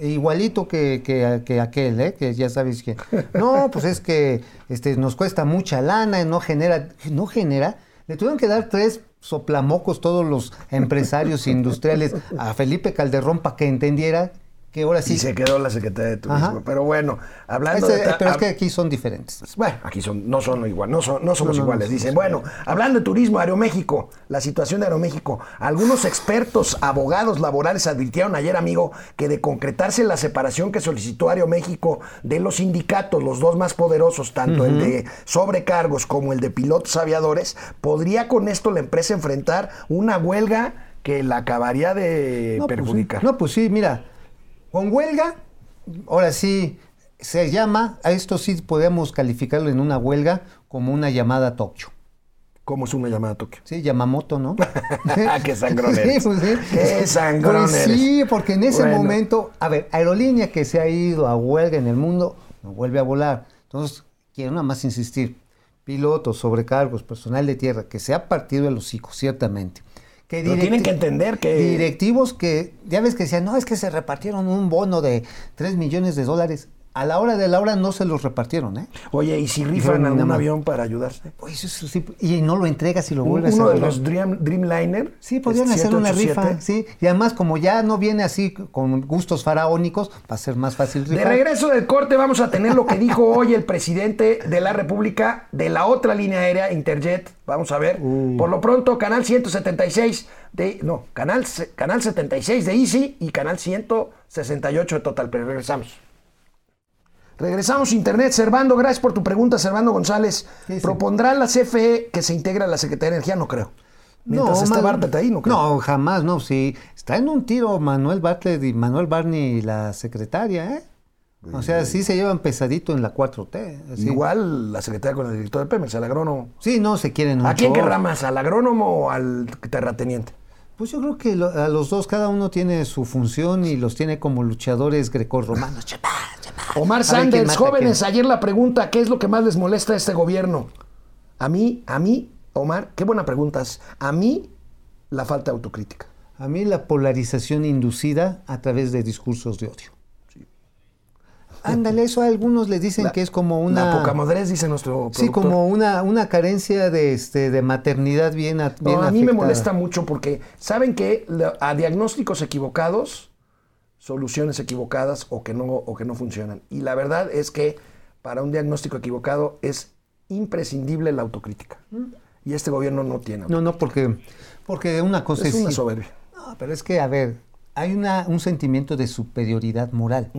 Igualito que, que- que aquel, ¿eh? que ya sabes que. No, pues es que este, nos cuesta mucha lana, no genera. No genera. Le tuvieron que dar tres soplamocos todos los empresarios industriales a Felipe Calderón para que entendiera que ahora sí. Y se quedó la Secretaría de Turismo. Ajá. Pero bueno, hablando Ese- de... pero es que aquí son diferentes. Bueno, aquí son, no son igual, no, son, no somos No, no, iguales. Dicen, bueno, hablando de turismo, Aeroméxico, la situación de Aeroméxico. Algunos expertos, abogados laborales advirtieron ayer, amigo, que de concretarse la separación que solicitó Aeroméxico de los sindicatos, los dos más poderosos, tanto el de sobrecargos como el de pilotos aviadores, podría con esto la empresa enfrentar una huelga que la acabaría de pues sí. perjudicar. No, pues sí, mira, con huelga, ahora sí, se llama, a esto sí podemos calificarlo en una huelga como una llamada Tokio. ¿Cómo es una llamada a Tokio? Sí, Yamamoto, ¿no? Qué sangrón Sí, pues sí. Qué sangrón Pues eres. sí, porque en ese Bueno. momento, a ver, aerolínea que se ha ido a huelga en el mundo, no vuelve a volar. Entonces, quiero nada más insistir, pilotos, sobrecargos, personal de tierra, que se ha partido el hocico, ciertamente. Que Pero tienen que entender que- Directivos que, ya ves que decían, no, es que se repartieron un bono de 3 millones de dólares. A la hora de la hora no se los repartieron, ¿eh? Oye, ¿y si rifan nada algún más. avión para ayudarse? Pues eso sí, y no lo entregas y lo vuelves Uno a de los Dream, Dreamliner. Sí, podrían hacer una 787. rifa, sí. Y además, como ya no viene así con gustos faraónicos, va a ser más fácil De rifar. regreso del corte vamos a tener lo que dijo hoy el presidente de la República de la otra línea aérea, Interjet. Vamos a ver. Uh. Por lo pronto, canal 176 de... No, canal, canal 76 de Easy y canal 168 de Total. Pero regresamos. Regresamos a Internet. Servando, gracias por tu pregunta, Servando González. Sí. ¿Propondrá la CFE que se integre a la Secretaría de Energía? No creo. Mientras esté man- Bartlett ahí, no creo. No, jamás, no, sí. Está en un tiro Manuel Bartlett y Manuel Barney, la secretaria, ¿eh? O sea, sí se llevan pesadito en la 4T. así. Igual la secretaria con el director de Pemex, el agrónomo. Sí, no se quieren ¿A quién querrá más? ¿Al agrónomo o al terrateniente? Pues yo creo que lo- a los dos, cada uno tiene su función y los tiene como luchadores grecorromanos. Omar Sanders, jóvenes, ayer la pregunta, ¿qué es lo que más les molesta a este gobierno? A mí, a mí, Omar, qué buena pregunta es. A mí, la falta de autocrítica. A mí la polarización inducida a través de discursos de odio. Ándale, eso a algunos le dicen La- que es como una... La poca madurez, dice nuestro Sí, productor. como una, una carencia de, este, de maternidad bien, No, bien a mí me molesta mucho porque, ¿saben que A diagnósticos equivocados, soluciones equivocadas o que, no, o que no funcionan. Y la verdad es que para un diagnóstico equivocado es imprescindible la autocrítica. Y este gobierno no tiene. No, no, porque, porque una cosa es es... una sí- soberbia. No, pero es que, a ver, hay una, un sentimiento de superioridad moral.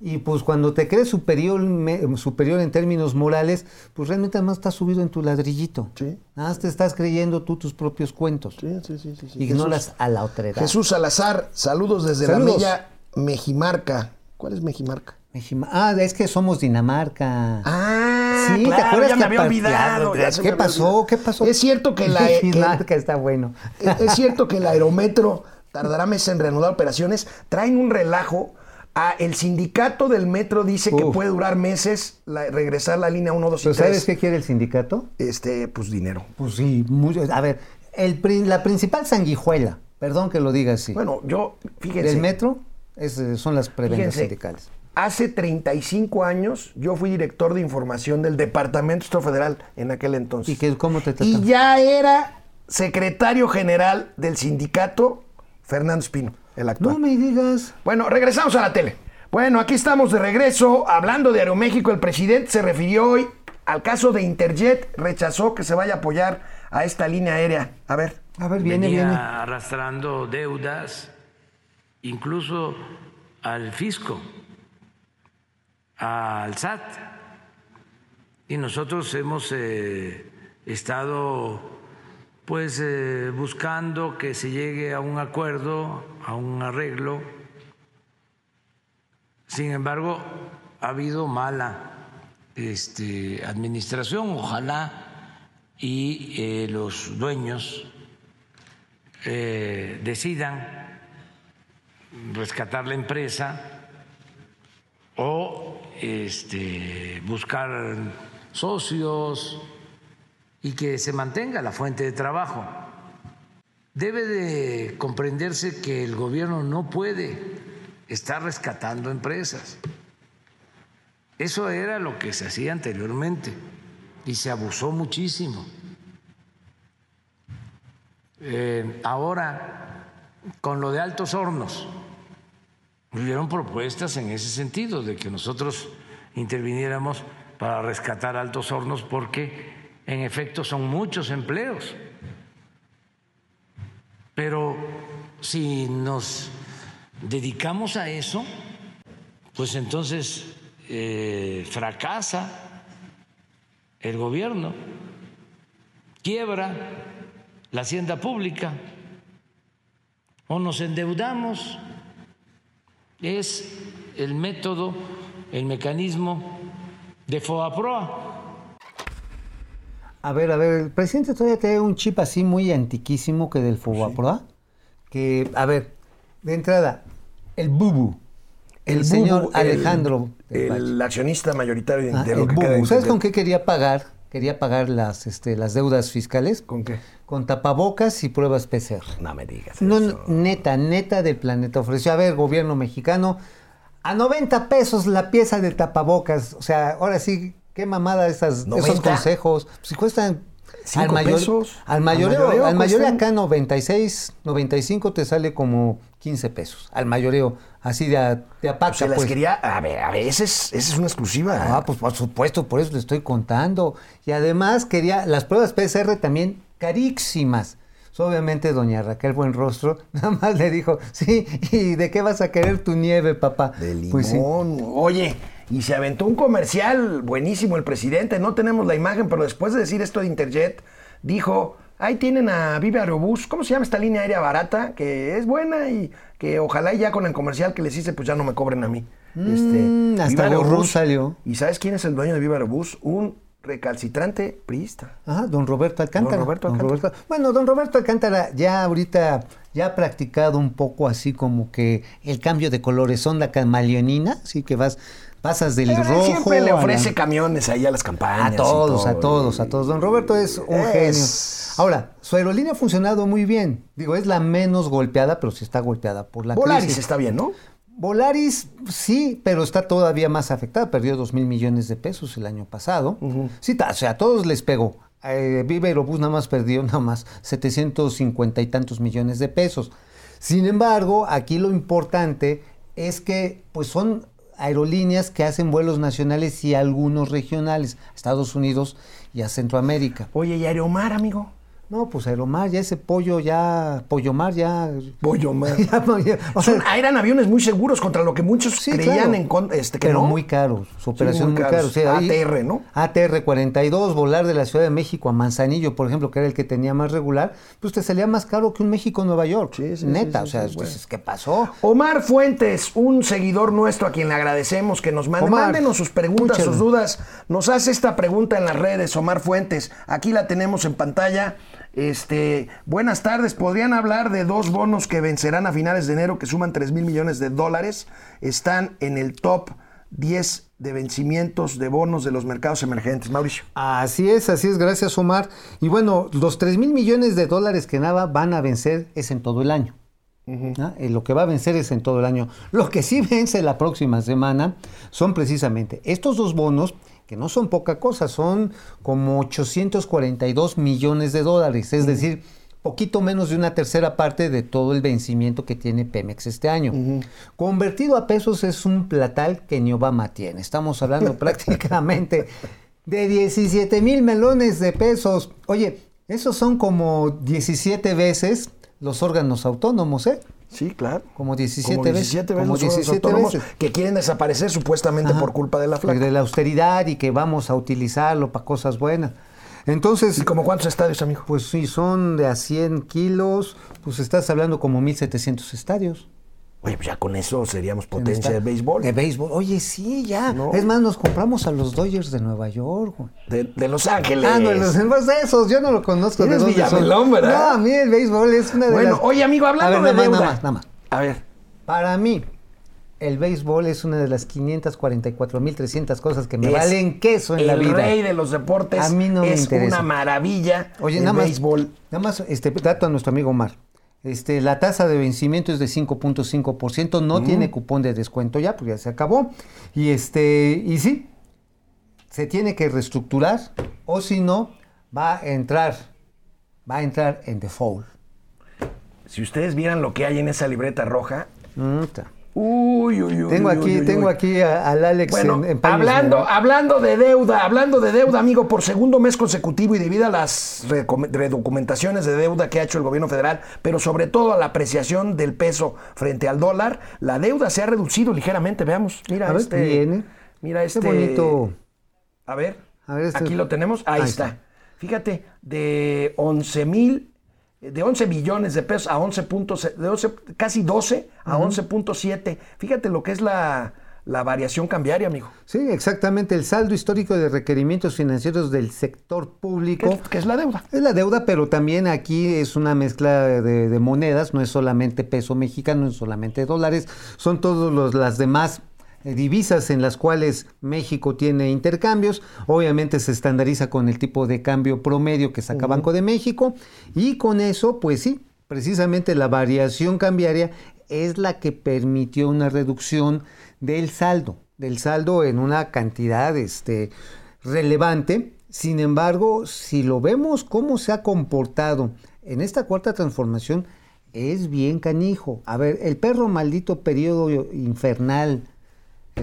Y pues cuando te crees superior, me- superior en términos morales, pues realmente además estás subido en tu ladrillito. Sí. Nada más te estás creyendo tú tus propios cuentos. Sí, sí, sí, sí, sí. Ignoras Jesús- a la otredad. Jesús Salazar, saludos desde Saludos. la bella Mejimarca. ¿Cuál es Mejimarca? Mejima- Ah, es que somos Dinamarca. Ah, Sí, ¿te acuerdas ya me había olvidado. ya, me ¿Qué pasó? olvidado. ¿Qué pasó? Es cierto que la, Dinamarca está bueno. es es cierto que el aerometro tardará meses en reanudar operaciones. Traen un relajo. Ah, el sindicato del metro dice que puede durar meses la- regresar la línea 1, 2 y ¿Pero 3. sabes qué quiere el sindicato? Este, pues dinero. Pues sí, mucho. A ver, el, la principal sanguijuela Perdón que lo diga así. Bueno, yo, fíjense. Del metro es, eh, son las prebendas Fíjense, sindicales. Hace 35 años yo fui director de información del Departamento de Estado Federal en aquel entonces. ¿Y qué, cómo te Y tratan? ya era secretario general del sindicato Fernando Espino, el actual. No me digas. Bueno, regresamos a la tele. Bueno, aquí estamos de regreso hablando de Aeroméxico. El presidente se refirió hoy al caso de Interjet, rechazó que se vaya a apoyar a esta línea aérea. A ver. A ver, viene, venía viene. arrastrando deudas, incluso al fisco, al SAT. Y nosotros hemos eh, estado pues eh, buscando que se llegue a un acuerdo, a un arreglo. Sin embargo, ha habido mala este, administración. Ojalá y eh, los dueños eh, decidan rescatar la empresa o este, buscar socios y que se mantenga la fuente de trabajo. Debe de comprenderse que el gobierno no puede estar rescatando empresas. Eso era lo que se hacía anteriormente y se abusó muchísimo. Eh, ahora, con lo de altos hornos, hubieron propuestas en ese sentido, de que nosotros interviniéramos para rescatar altos hornos, porque en efecto son muchos empleos. Pero si nos dedicamos a eso, pues entonces eh, fracasa el gobierno, quiebra la hacienda pública o nos endeudamos. Es el método, el mecanismo de FOAPROA. A ver, a ver, el presidente todavía tiene un chip así muy antiquísimo que del Fobaproa. Que, a ver, de entrada, el bubu. El, señor el- Alejandro. El, accionista mayoritario Ah, de el lo que bubu. ¿Sabes con qué quería pagar? Quería pagar las, este, las deudas fiscales. ¿Con qué? Con tapabocas y pruebas PCR. No me digas. No, eso. neta, neta del planeta. Ofreció, a ver, gobierno mexicano, a 90 pesos la pieza de tapabocas. O sea, ahora sí, qué mamada esas, esos 90. consejos. Si cuestan Cinco al mayor, pesos. Al Al mayoreo, al mayoreo acá 96, 95 te sale como 15 pesos. Al mayoreo, así de, a- de apaca, Se las pues. quería. A ver, a ver, esa es, esa es una exclusiva. Ah, pues por supuesto, por eso le estoy contando. Y además quería las pruebas PCR también carísimas. Obviamente, doña Raquel Buenrostro nada más le dijo, sí, ¿y de qué vas a querer tu nieve, papá? De limón. Pues sí. Oye, y se aventó un comercial buenísimo el presidente. No tenemos la imagen, pero después de decir esto de Interjet, dijo: Ahí tienen a Viva Aerobús. ¿Cómo se llama esta línea aérea barata? Que es buena y que ojalá ya con el comercial que les hice, pues ya no me cobren a mí. Mm, hasta Gorrón Aerobús. salió. ¿Y sabes quién es el dueño de Viva Aerobús? Un recalcitrante priista. Ajá, don Roberto Alcántara. Don Roberto Alcántara. Roberto- bueno, don Roberto Alcántara ya ahorita ya ha practicado un poco así como que el cambio de colores, onda camaleonina, así que vas, pasas del Pero él rojo siempre le la- ofrece camiones ahí a las campañas. A todos, a todo, todos, y- a todos. Don Roberto es un Es- genio. Ahora, su aerolínea ha funcionado muy bien. Digo, es la menos golpeada, pero sí está golpeada por la Volaris crisis. está bien, ¿no? Volaris sí, pero está todavía más afectada. Perdió dos mil millones de pesos el año pasado. Sí, ta- o sea, a todos les pegó. Eh, Viva Aerobús nada más perdió nada más 750 y tantos millones de pesos. Sin embargo, aquí lo importante es que pues son aerolíneas que hacen vuelos nacionales y algunos regionales Estados Unidos y a Centroamérica. Oye, ¿y Aeromar, amigo? No, pues Aeromar, ya ese pollo, ya, Pollo Mar, ya... Pollo Mar. ya- ya- o sea, Son- eran aviones muy seguros contra lo que muchos Sí, creían claro. en con- este, que pero no. muy caros, su operación muy muy, caros. caro. sí, ahí- ATR, ¿no? ATR 42, volar de la Ciudad de México a Manzanillo, por ejemplo, que era el que tenía más regular, pues te salía más caro que un México-Nueva York. Sí, sí, Neta, sí, o sí, sea, sí, bueno. ¿qué pasó? Omar Fuentes, un seguidor nuestro a quien le agradecemos que nos mande. Omar, Mándenos sus preguntas, muy sus dudas. Nos hace esta pregunta en las redes, Omar Fuentes. Aquí la tenemos en pantalla. Este, buenas tardes. ¿Podrían hablar de dos bonos que vencerán a finales de enero que suman 3 mil millones de dólares? Están en el top 10 de vencimientos de bonos de los mercados emergentes. Mauricio. Así es, así es, gracias Omar. Y bueno, los 3 mil millones de dólares que nada van a vencer es en todo el año. ¿ah? Eh, Lo que va a vencer es en todo el año. Lo que sí vence la próxima semana son precisamente estos dos bonos, que no son poca cosa, son como 842 millones de dólares, es decir, poquito menos de una tercera parte de todo el vencimiento que tiene Pemex este año. Convertido a pesos es un platal que ni Obama tiene. Estamos hablando prácticamente de 17 mil melones de pesos. Oye, esos son como 17 veces los órganos autónomos, ¿eh? Sí, claro. Como 17 Como veces. 17 veces Como los órganos 17 autónomos veces. que quieren desaparecer supuestamente Ajá. por culpa de la flaca. De la austeridad y que vamos a utilizarlo para cosas buenas. Entonces, ¿Y como cuántos estadios, amigo? pues si son de a 100 kilos, pues estás hablando como 1.700 estadios. Oye, pues ya con eso seríamos potencia de béisbol. De béisbol. Oye, sí, ya. No. Es más, nos compramos a los Dodgers de Nueva York. güey. De, de Los Ángeles. Ah, no, los demás de esos, yo no lo conozco. Eres de. Villamelón, ¿verdad? No, a mí el béisbol es una de Bueno, las... oye, amigo, hablando A ver, de nada más, nada más, nada más. A ver, Para mí, el béisbol es una de las 544.300 cosas que me es valen queso en el la vida. rey de los deportes. A mí no me es interesa. una maravilla. Oye, el nada más, béisbol. nada más, este dato a nuestro amigo Omar. Este, la tasa de vencimiento es de 5.5%, no tiene cupón de descuento ya, porque ya se acabó. Y este, y sí, se tiene que reestructurar, o si no, va a entrar, va a entrar en default. Si ustedes vieran lo que hay en esa libreta roja. Mm. Uy, uy, uy. Tengo uy, aquí, uy, tengo aquí a- al Alex Bueno, en, en hablando, hablando de deuda, hablando de deuda, amigo, por segundo mes consecutivo y debido a las redocumentaciones de deuda que ha hecho el gobierno federal, pero sobre todo a la apreciación del peso frente al dólar, la deuda se ha reducido ligeramente. Veamos, mira A ver, este. viene. Mira Qué este. bonito. A ver, A ver, este- aquí lo tenemos. Ahí, Ahí está. está. Fíjate, de 11 mil, de 11 billones de pesos a 11 puntos, de 11, casi 12 a 11.7. Fíjate lo que es la, la variación cambiaria, amigo. Sí, exactamente, el saldo histórico de requerimientos financieros del sector público. ¿Qué es, la deuda? Es la deuda, pero también aquí es una mezcla de, de monedas, no es solamente peso mexicano, no es solamente dólares, son todas las demás divisas en las cuales México tiene intercambios. Obviamente se estandariza con el tipo de cambio promedio que saca Banco de México y con eso, pues sí, precisamente la variación cambiaria es la que permitió una reducción del saldo, del saldo en una cantidad este, relevante. Sin embargo, si lo vemos cómo se ha comportado en esta cuarta transformación, es bien canijo. A ver, el perro maldito periodo infernal,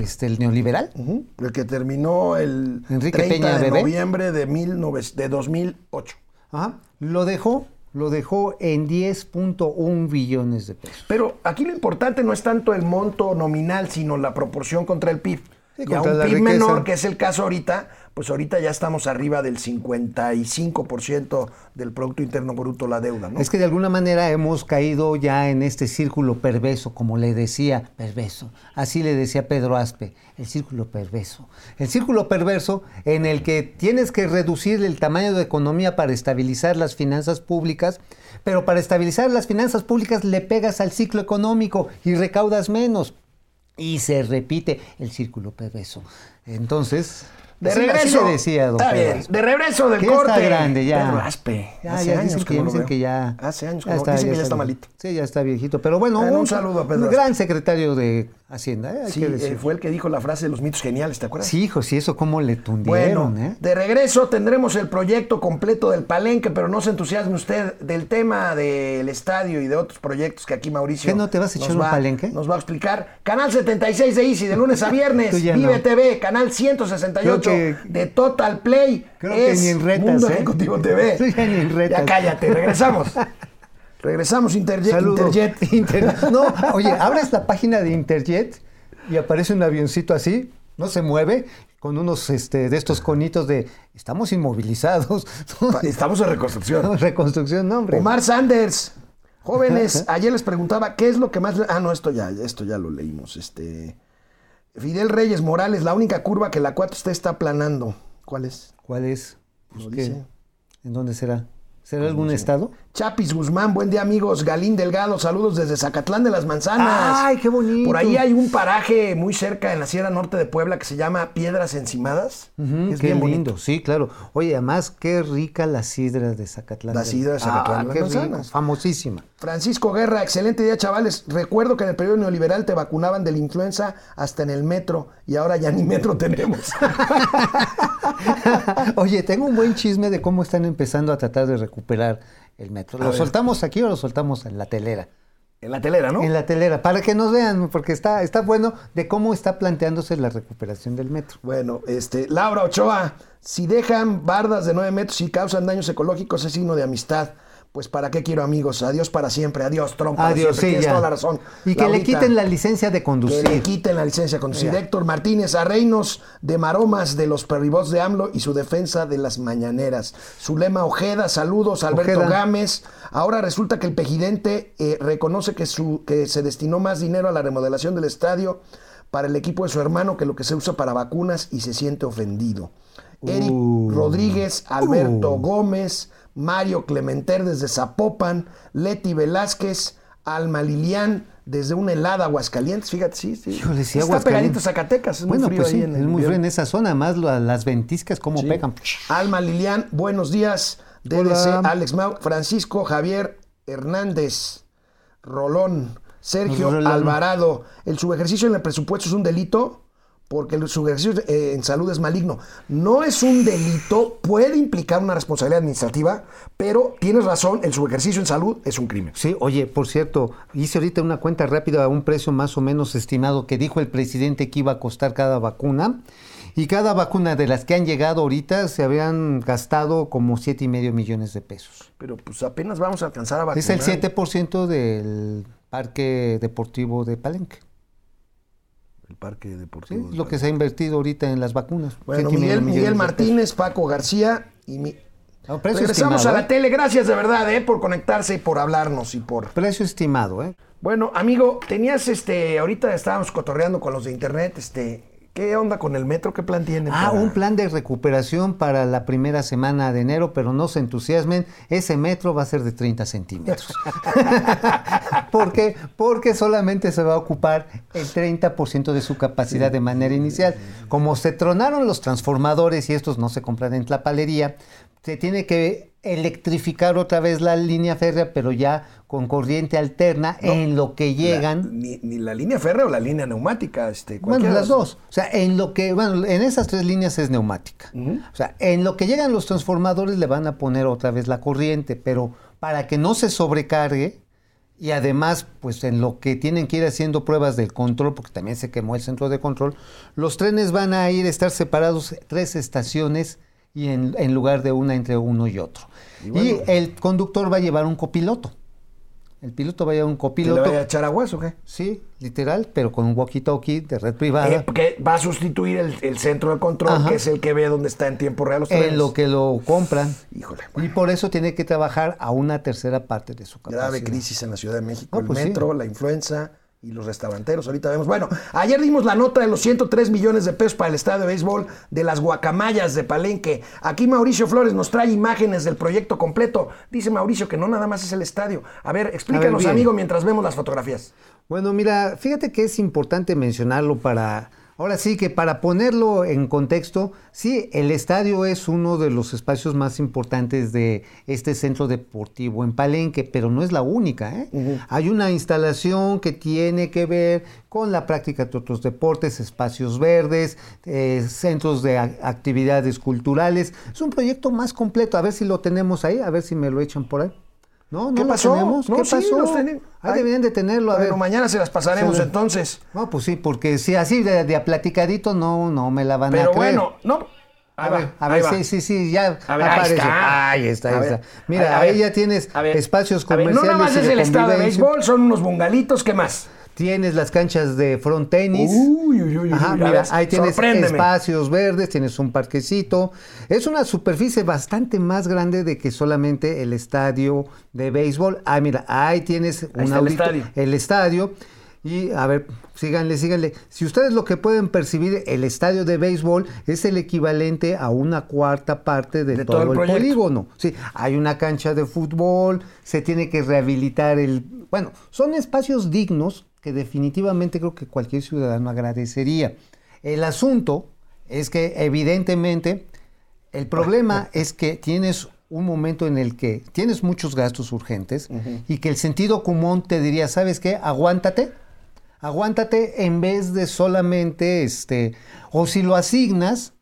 este, el neoliberal, El que terminó el Enrique 30 Peña de Bebé. noviembre de, 19 de 2008. ajá, lo dejó, lo dejó en 10.1 billones de pesos. Pero aquí lo importante no es tanto el monto nominal, sino la proporción contra el PIB. Sí, y a un PIB riqueza. menor, que es el caso ahorita, pues ahorita ya estamos arriba del 55% del Producto Interno Bruto la deuda, ¿no? Es que de alguna manera hemos caído ya en este círculo perverso, como le decía, perverso. Así le decía Pedro Aspe, el círculo perverso. El círculo perverso en el que tienes que reducir el tamaño de economía para estabilizar las finanzas públicas, pero para estabilizar las finanzas públicas le pegas al ciclo económico y recaudas menos. Y se repite el círculo perverso. Entonces, De así- así regreso. le decía don Está Pedro bien, de regreso del Que ya corte. está grande ya. Pedro Aspe. Ya, Hace ya años dicen que, que no lo dicen veo. que ya. Hace años que ya no- dicen que ya está bien. malito. Sí, ya está viejito. Pero bueno, Bueno, un saludo a Pedro un gran secretario de Hacienda, ¿eh? Hay Sí, que eh, fue el que dijo la frase de los mitos geniales, ¿te acuerdas? Sí, hijo, sí, eso cómo le Bueno, tundieron, ¿eh? de regreso tendremos el proyecto completo del Palenque, pero no se entusiasme usted del tema del estadio y de otros proyectos que aquí Mauricio. ¿Qué, no te vas a echar un va- Palenque? Nos va a explicar. Canal 76 de Easy, de lunes a viernes. Vive no. TV, canal 168 Creo que- de Total Play. Creo que es ni en retas, Mundo ¿eh? Ejecutivo TV. Tú ya ni en retas. Ya cállate, regresamos. regresamos Interjet. Saludos. Interjet. Inter- No, oye, abres la página de Interjet y aparece un avioncito así, no se mueve, con unos este, de estos conitos de estamos inmovilizados. Estamos en reconstrucción. Reconstrucción, no, hombre. Omar Sanders. Jóvenes, ayer les preguntaba qué es lo que más. Ah, no, esto ya, esto ya lo leímos. Este. Fidel Reyes Morales, la única curva que la 4 usted está aplanando. ¿Cuál es? ¿Cuál es? Pues. ¿En dónde será? ¿Será algún estado? Chapis Guzmán, buen día amigos. Galín Delgado, saludos desde Zacatlán de las Manzanas. ¡Ay, qué bonito! Por ahí hay un paraje muy cerca en la Sierra Norte de Puebla que se llama Piedras Encimadas. Es qué bien lindo, bonito. sí, claro. Oye, además, qué rica la sidra de Zacatlán. La sidra de Zacatlán Ah, de las qué rico, Manzanas. famosísima. Francisco Guerra, excelente día, chavales. Recuerdo que en el periodo neoliberal te vacunaban de la influenza hasta en el metro y ahora ya ni metro tenemos. Oye, tengo un buen chisme de cómo están empezando a tratar de recuperar el metro. ¿Lo soltamos aquí o lo soltamos en la telera? en la telera, ¿no? En la telera, para que nos vean, porque está, está bueno de cómo está planteándose la recuperación del metro. Bueno, este, Laura Ochoa, si dejan bardas de 9 metros y causan daños ecológicos es signo de amistad. Pues para qué quiero amigos, adiós para siempre, adiós Trump. para Adiós, siempre. sí, Tienes toda la razón. Y que le quiten la licencia de Que conducir. le quiten la licencia de conducir. Ya. Héctor Martínez, a reinos de maromas de los perribots de AMLO y su defensa de las mañaneras. Zulema Ojeda, saludos. Alberto Ojeda. Gámez. Ahora resulta que el pejidente eh, reconoce que, su, que se destinó más dinero a la remodelación del estadio para el equipo de su hermano que lo que se usa para vacunas y se siente ofendido. Eric Uh. Rodríguez, Alberto Gómez, Mario Clementer desde Zapopan, Leti Velázquez, Alma Lilian desde una helada Aguascalientes, fíjate, sí, sí. Híjole, sí, Está pegadito Zacatecas, es bueno, muy frío pues ahí sí, en es muy frío en esa zona, más las ventiscas, cómo Sí. pegan. Alma Lilian, buenos días. DDC, Hola. Alex Mau, Francisco Javier Hernández, Rolón, Sergio Rolón. Alvarado. El subejercicio en el presupuesto es un delito porque el subejercicio eh, en salud es maligno. No es un delito, puede implicar una responsabilidad administrativa, pero tienes razón, el subejercicio en salud es un crimen. Sí, oye, por cierto, hice ahorita una cuenta rápida a un precio más o menos estimado que dijo el presidente que iba a costar cada vacuna. Y cada vacuna de las que han llegado ahorita se habían gastado como siete y medio millones de pesos. Pero pues apenas vamos a alcanzar a vacunar. Es el 7% del parque deportivo de Palenque. El parque ¿sí? deportivo. Lo que se ha invertido ahorita en las vacunas. Bueno, Miguel, Martínez, Paco García y mi... No, Regresamos estimado, a la ¿eh? tele. Gracias de verdad, ¿eh? Por conectarse y por hablarnos y por... Precio estimado, ¿eh? Bueno, amigo, tenías este... Ahorita estábamos cotorreando con los de internet, este... ¿Qué onda con el metro? ¿Qué plan tienen? Ah, para- un plan de recuperación para la primera semana de enero, pero no se entusiasmen, ese metro va a ser de 30 centímetros. ¿Por qué? Porque solamente se va a ocupar el 30% de su capacidad de manera inicial. Como se tronaron los transformadores y estos no se compran en la palería, se tiene que electrificar otra vez la línea férrea, pero ya con corriente alterna en lo que La- llegan ni, ni la línea férrea o la línea neumática, este... bueno, las dos. O sea, en lo que, bueno, en esas tres líneas es neumática. O sea, en lo que llegan los transformadores le van a poner otra vez la corriente, pero para que no se sobrecargue y además, pues en lo que tienen que ir haciendo pruebas del control, porque también se quemó el centro de control, los trenes van a ir a estar separados tres estaciones y en, en lugar de una entre uno y otro. Y, el conductor va a llevar un copiloto. El piloto va a llevar un ¿Te le copiloto. vaya a echar aguas o qué? Sí, literal, pero con un walkie-talkie de red privada. Eh, que va a sustituir el, el centro de control, Ajá. que es el que ve dónde está en tiempo real los trenes. en lo que lo compran. Híjole, Y por eso tiene que trabajar a una tercera parte de su capacidad. grave crisis en la Ciudad de México, No, el pues sí. metro, la influenza y los restauranteros. Ahorita vemos. Bueno, ayer dimos la nota de los 103 millones de pesos para el estadio de béisbol de las Guacamayas de Palenque. Aquí Mauricio Flores nos trae imágenes del proyecto completo. Dice Mauricio que no nada más es el estadio. A ver, explícanos, bien. amigo, mientras vemos las fotografías. Bueno, mira, fíjate que es importante mencionarlo para, ahora sí que para ponerlo en contexto, sí, el estadio es uno de los espacios más importantes de este centro deportivo en Palenque, pero no es la única. ¿eh? Hay una instalación que tiene que ver con la práctica de otros deportes, espacios verdes, eh, centros de actividades culturales. Es un proyecto más completo, a ver si lo tenemos ahí, a ver si me lo echan por ahí. No, no ¿Qué pasó? tenemos. No, ¿Qué sí, pasó? tienen. Ahí Ay. deberían de tenerlo. A bueno, ver. mañana se las pasaremos Sí. entonces. No, pues sí, porque si así de, de a platicadito no, no me la van a Pero creer. bueno, no. A Ahí ver, va, a ahí ver, sí, sí, sí, ya A ver, ahí aparece. está. Ahí está, ahí A está. Mira, a ahí ver, ya tienes a ver, espacios a ver, comerciales. no nada más es el estadio de béisbol, son unos bungalitos, ¿qué más? Tienes las canchas de front tenis. Uy, uy, uy, Ajá, mira, ahí tienes espacios verdes, tienes un parquecito. Es una superficie bastante más grande de que solamente el estadio de béisbol. Ah, mira, ahí tienes un está el audito- estadio. el estadio. Y a ver, síganle, síganle. Si ustedes lo que pueden percibir, el estadio de béisbol es el equivalente a una cuarta parte de, De todo, todo el el, polígono. Sí, hay una cancha de fútbol, se tiene que rehabilitar el... Bueno, son espacios dignos que definitivamente creo que cualquier ciudadano agradecería. El asunto es que evidentemente el problema es que tienes un momento en el que tienes muchos gastos urgentes y que el sentido común te diría, ¿sabes qué? Aguántate. Aguántate en vez de solamente este o si lo asignas,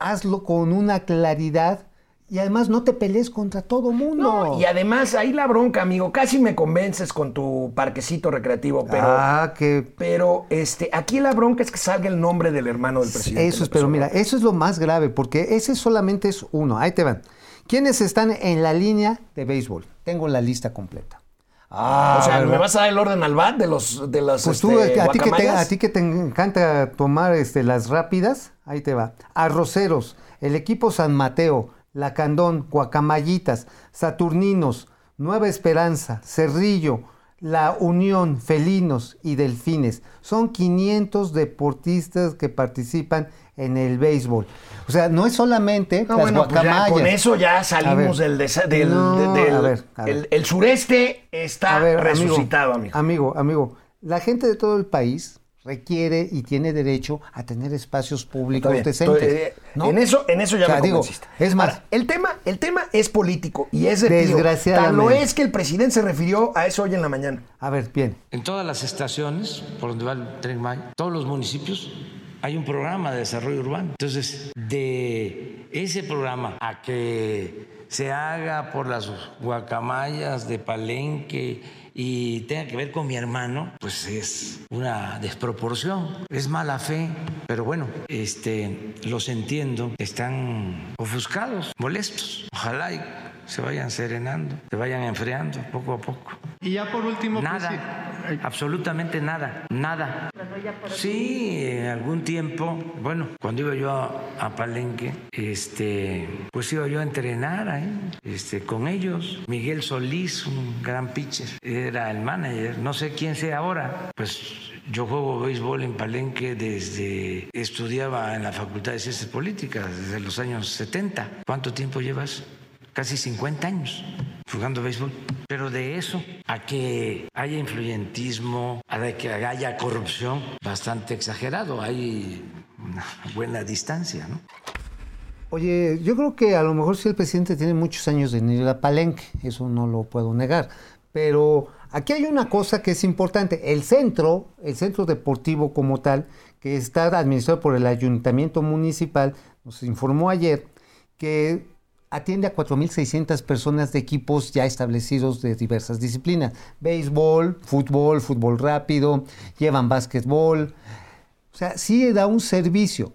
hazlo con una claridad y además no te pelees contra todo mundo. No, y además ahí la bronca, amigo. Casi me convences con tu parquecito recreativo, pero. ah, que Pero este, aquí la bronca es que salga el nombre del hermano del presidente. Eso es, pero mira, eso es lo más grave, porque ese solamente es uno. Ahí te van. ¿Quiénes están en la línea de béisbol? Tengo la lista completa. Ah, o sea, ¿verdad? ¿me vas a dar el orden al bat de los de las Pues tú, este, a, ti que te, a ti que te encanta tomar este, las rápidas, ahí te va. Arroceros, el equipo San Mateo, Lacandón, Guacamayitas, Saturninos, Nueva Esperanza, Cerrillo, La Unión, Felinos y Delfines. Son 500 deportistas que participan en el béisbol. O sea, no es solamente No, las bueno, pues ya guacamayas. con eso ya salimos ver. del, desa- del, No, de- del- a ver, a ver. El, el sureste está A resucitado, amigo. Amigo, amigo, la gente de todo el país requiere y tiene derecho a tener espacios públicos bien. decentes. Eh, ¿no? En eso, en eso ya O sea, me digo, es más, Ahora, el tema, el tema es político y es de tío. Desgraciadamente. Tan lo es que el presidente se refirió a eso hoy en la mañana. a ver, bien. En todas las estaciones por donde va el tren Maya, todos los municipios, hay un programa de desarrollo urbano. Entonces, de ese programa a que se haga por las guacamayas de Palenque y tenga que ver con mi hermano, pues es una desproporción, es mala fe, pero bueno, este, los entiendo, están ofuscados, molestos. Ojalá y se vayan serenando, se vayan enfriando poco a poco. Y ya por último, Nada, absolutamente nada, nada. Sí, en algún tiempo, bueno, cuando iba yo a, a Palenque, este, pues iba yo a entrenar ahí, este, con ellos. Miguel Solís, un gran pitcher, era el manager. No sé quién sea ahora. Pues yo juego béisbol en Palenque desde estudiaba en la Facultad de Ciencias Políticas desde los años 70. ¿Cuánto tiempo llevas? Casi 50 años jugando béisbol. Pero de eso a que haya influyentismo, a que haya corrupción, bastante exagerado. Hay una buena distancia, ¿no? Oye, yo creo que a lo mejor sí el presidente tiene muchos años de ir a Palenque, eso no lo puedo negar. Pero aquí hay una cosa que es importante. El centro, el centro deportivo como tal, que está administrado por el ayuntamiento municipal, nos informó ayer que atiende a 4.600 personas de equipos ya establecidos de diversas disciplinas. Béisbol, fútbol, fútbol rápido, llevan básquetbol. O sea, sí da un servicio.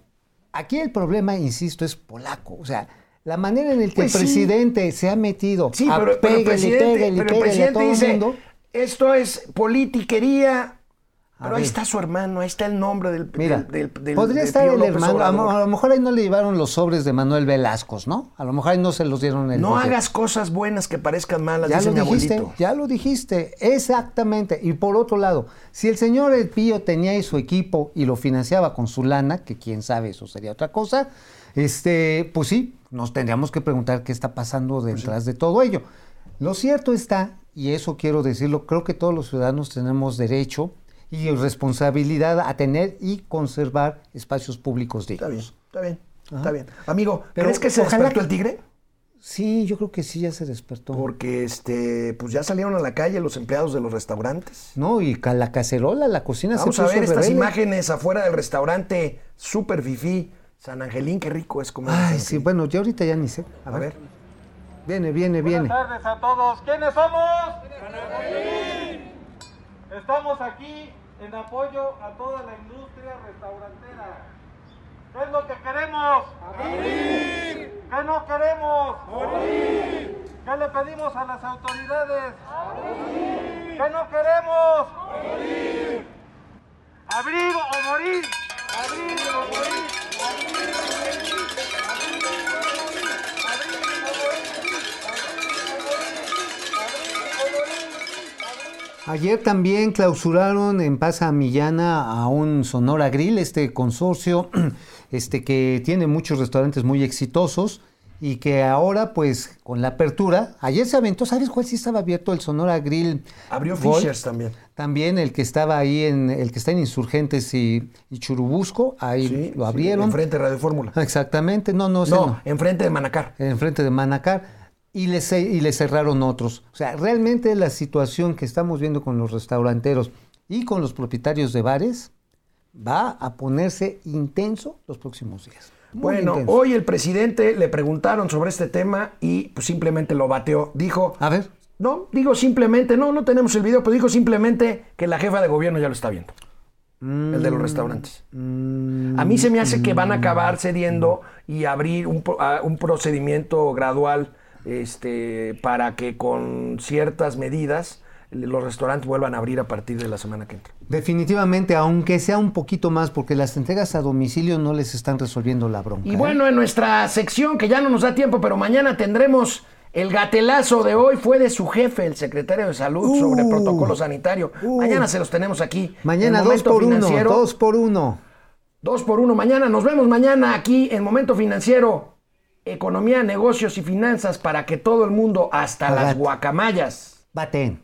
Aquí el problema, insisto, es polaco. O sea, la manera en la que Pues el sí. presidente se ha metido Sí, a pero, pero el pégale, presidente, pégale, pero el pégale a presidente todo el dice, mundo. esto es politiquería. A Pero ahí está su hermano, ahí está el nombre del, Mira, del, del- del- podría de estar Pío el López hermano, a, lo- Obrador. a lo mejor ahí no le llevaron los sobres de Manuel Velascos, ¿no? A lo mejor ahí no se los dieron el No bote. hagas cosas buenas que parezcan malas, Ya dice lo mi dijiste, abuelito. ya lo dijiste, exactamente. Y por otro lado, si el señor El Pío tenía ahí su equipo y lo financiaba con su lana, que quién sabe, eso sería otra cosa, este, pues sí, nos tendríamos que preguntar qué está pasando Pues detrás de todo ello. Lo cierto está, y eso quiero decirlo, creo que todos los ciudadanos tenemos derecho y responsabilidad a tener y conservar espacios públicos Está bien, dignos. está bien, está bien. Amigo, Pero ¿crees que se despertó que- el tigre? Sí, yo creo que sí ya se despertó. Porque este, pues ya salieron a la calle los empleados de los restaurantes. No, y la cacerola, la cocina Vamos se a puso ver estas rebelde. imágenes afuera del restaurante Super Fifi San Angelín, qué rico es comer. San Ay, sí, Angelín. bueno, ya ahorita ya ni sé. A, A ver. Viene, viene, viene. Buenas tardes a todos. ¿Quiénes somos? Estamos aquí en apoyo a toda la industria restaurantera. ¿Qué es lo que queremos? ¡Morir! ¿Qué no queremos? ¡Morir! ¿Qué le pedimos a las autoridades? ¡Morir! ¿Qué no queremos? ¡Morir! ¡Abrir o morir! ¡Abrir o morir! ¡Abrir o morir! ¡Abrir o morir! Ayer también clausuraron en Pasa Millana a un Sonora Grill, este consorcio este, que tiene muchos restaurantes muy exitosos y que ahora pues con la apertura, ayer se aventó, ¿sabes cuál sí estaba abierto? El Sonora Grill. Abrió Gold. Fishers también. También el que estaba ahí en, el que está en Insurgentes y, y Churubusco, ahí Sí, lo sí, abrieron. enfrente de Radio Fórmula. Exactamente, no, no, No, no. enfrente de Manacar. enfrente de Manacar y le, y le cerraron otros. O sea, realmente la situación que estamos viendo con los restauranteros y con los propietarios de bares va a ponerse intenso los próximos días. Muy Bueno, intenso. hoy el presidente le preguntaron sobre este tema y pues, simplemente lo bateó. Dijo, A ver, no, digo simplemente, no, no tenemos el video, pero dijo simplemente que la jefa de gobierno ya lo está viendo. El de los restaurantes. A mí se me hace que van a acabar cediendo y abrir un, un procedimiento gradual este, para que con ciertas medidas los restaurantes vuelvan a abrir a partir de la semana que entra. definitivamente, aunque sea un poquito más, porque las entregas a domicilio no les están resolviendo la bronca. Y ¿eh? bueno, en nuestra sección, que ya no nos da tiempo, pero mañana tendremos el gatelazo de hoy, fue de su jefe, el secretario de Salud, sobre Uh. protocolo sanitario. Uh. Mañana se los tenemos aquí. mañana dos por uno, dos por uno. Dos por uno mañana. Nos vemos mañana aquí en Momento Financiero. Economía, negocios y finanzas para que todo el mundo, hasta las guacamayas, Baten.